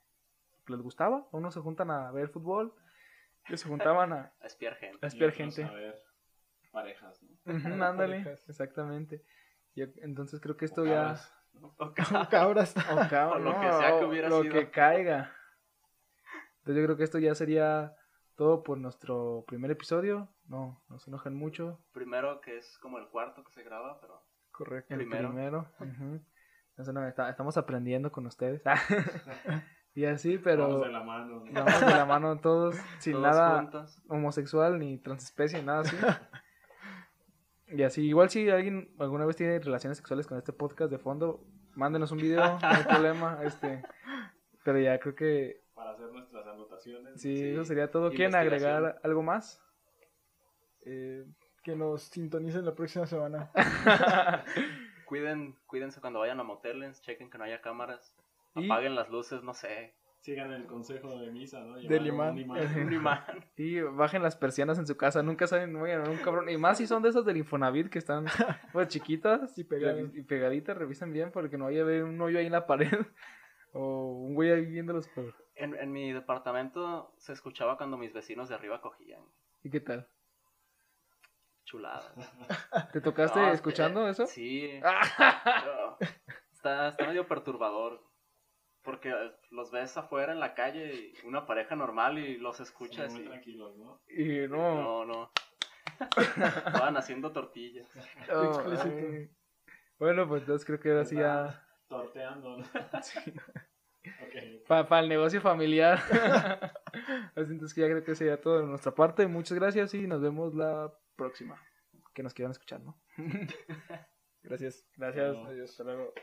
les gustaba. Unos se juntan a ver fútbol, y se juntaban a, (laughs) A espiar gente. a espiar gente. A ver, parejas, ¿no? (laughs) Ándale, Parejas. exactamente. Y entonces creo que esto O ya... cabras. (laughs) Cabras. O ca- O lo no, que sea que o hubiera lo sido. que caiga. Entonces yo creo que esto ya sería todo por nuestro primer episodio. No, no se enojen mucho. Primero, que es como el cuarto que se graba, pero Correcto. El Primero. primero. (laughs) Entonces, no, está- estamos aprendiendo con ustedes. (laughs) y así, pero Vamos de la mano, ¿no? vamos de la mano todos, sin todos nada juntos. homosexual ni transespecie, nada así. y así, igual si alguien alguna vez tiene relaciones sexuales con este podcast de fondo, mándenos un video, no hay (laughs) problema. Este, pero ya creo que Para hacer nuestras anotaciones. sí, Sí. eso sería todo. ¿Quieren agregar algo más? Eh, que nos sintonicen la próxima semana. (laughs) Cuiden, cuídense cuando vayan a moteles, chequen que no haya cámaras. Y- Apaguen las luces, no sé. Sigan el consejo de misa, ¿no? Del Llevar imán. un imán. (laughs) Un imán. (laughs) Y bajen las persianas en su casa, nunca saben, oigan, un cabrón. Y más si son de esas del Infonavit que están pues chiquitas Y revi- y pegaditas, revisen bien porque no vaya a haber un hoyo ahí en la pared o un güey ahí viéndolos por... En, en mi departamento se escuchaba cuando mis vecinos de arriba cogían. ¿Y qué tal? Chulada. (laughs) ¿Te tocaste No, escuchando eh, eso? Sí. No, (laughs) está, está medio perturbador. Porque los ves afuera en la calle y una pareja normal y los Sí, escuchas muy y... tranquilos, ¿no? Y no... No, no. (laughs) Estaban haciendo tortillas. oh. Bueno, pues entonces creo que ahora sí ya... Torteando, ¿no? sí. Para el negocio familiar. (laughs) Así entonces que ya creo que sería todo de nuestra parte. Muchas gracias y nos vemos la próxima. Que nos quieran escuchar, ¿no? (laughs) Gracias. Gracias. Bueno. Adiós. Hasta luego.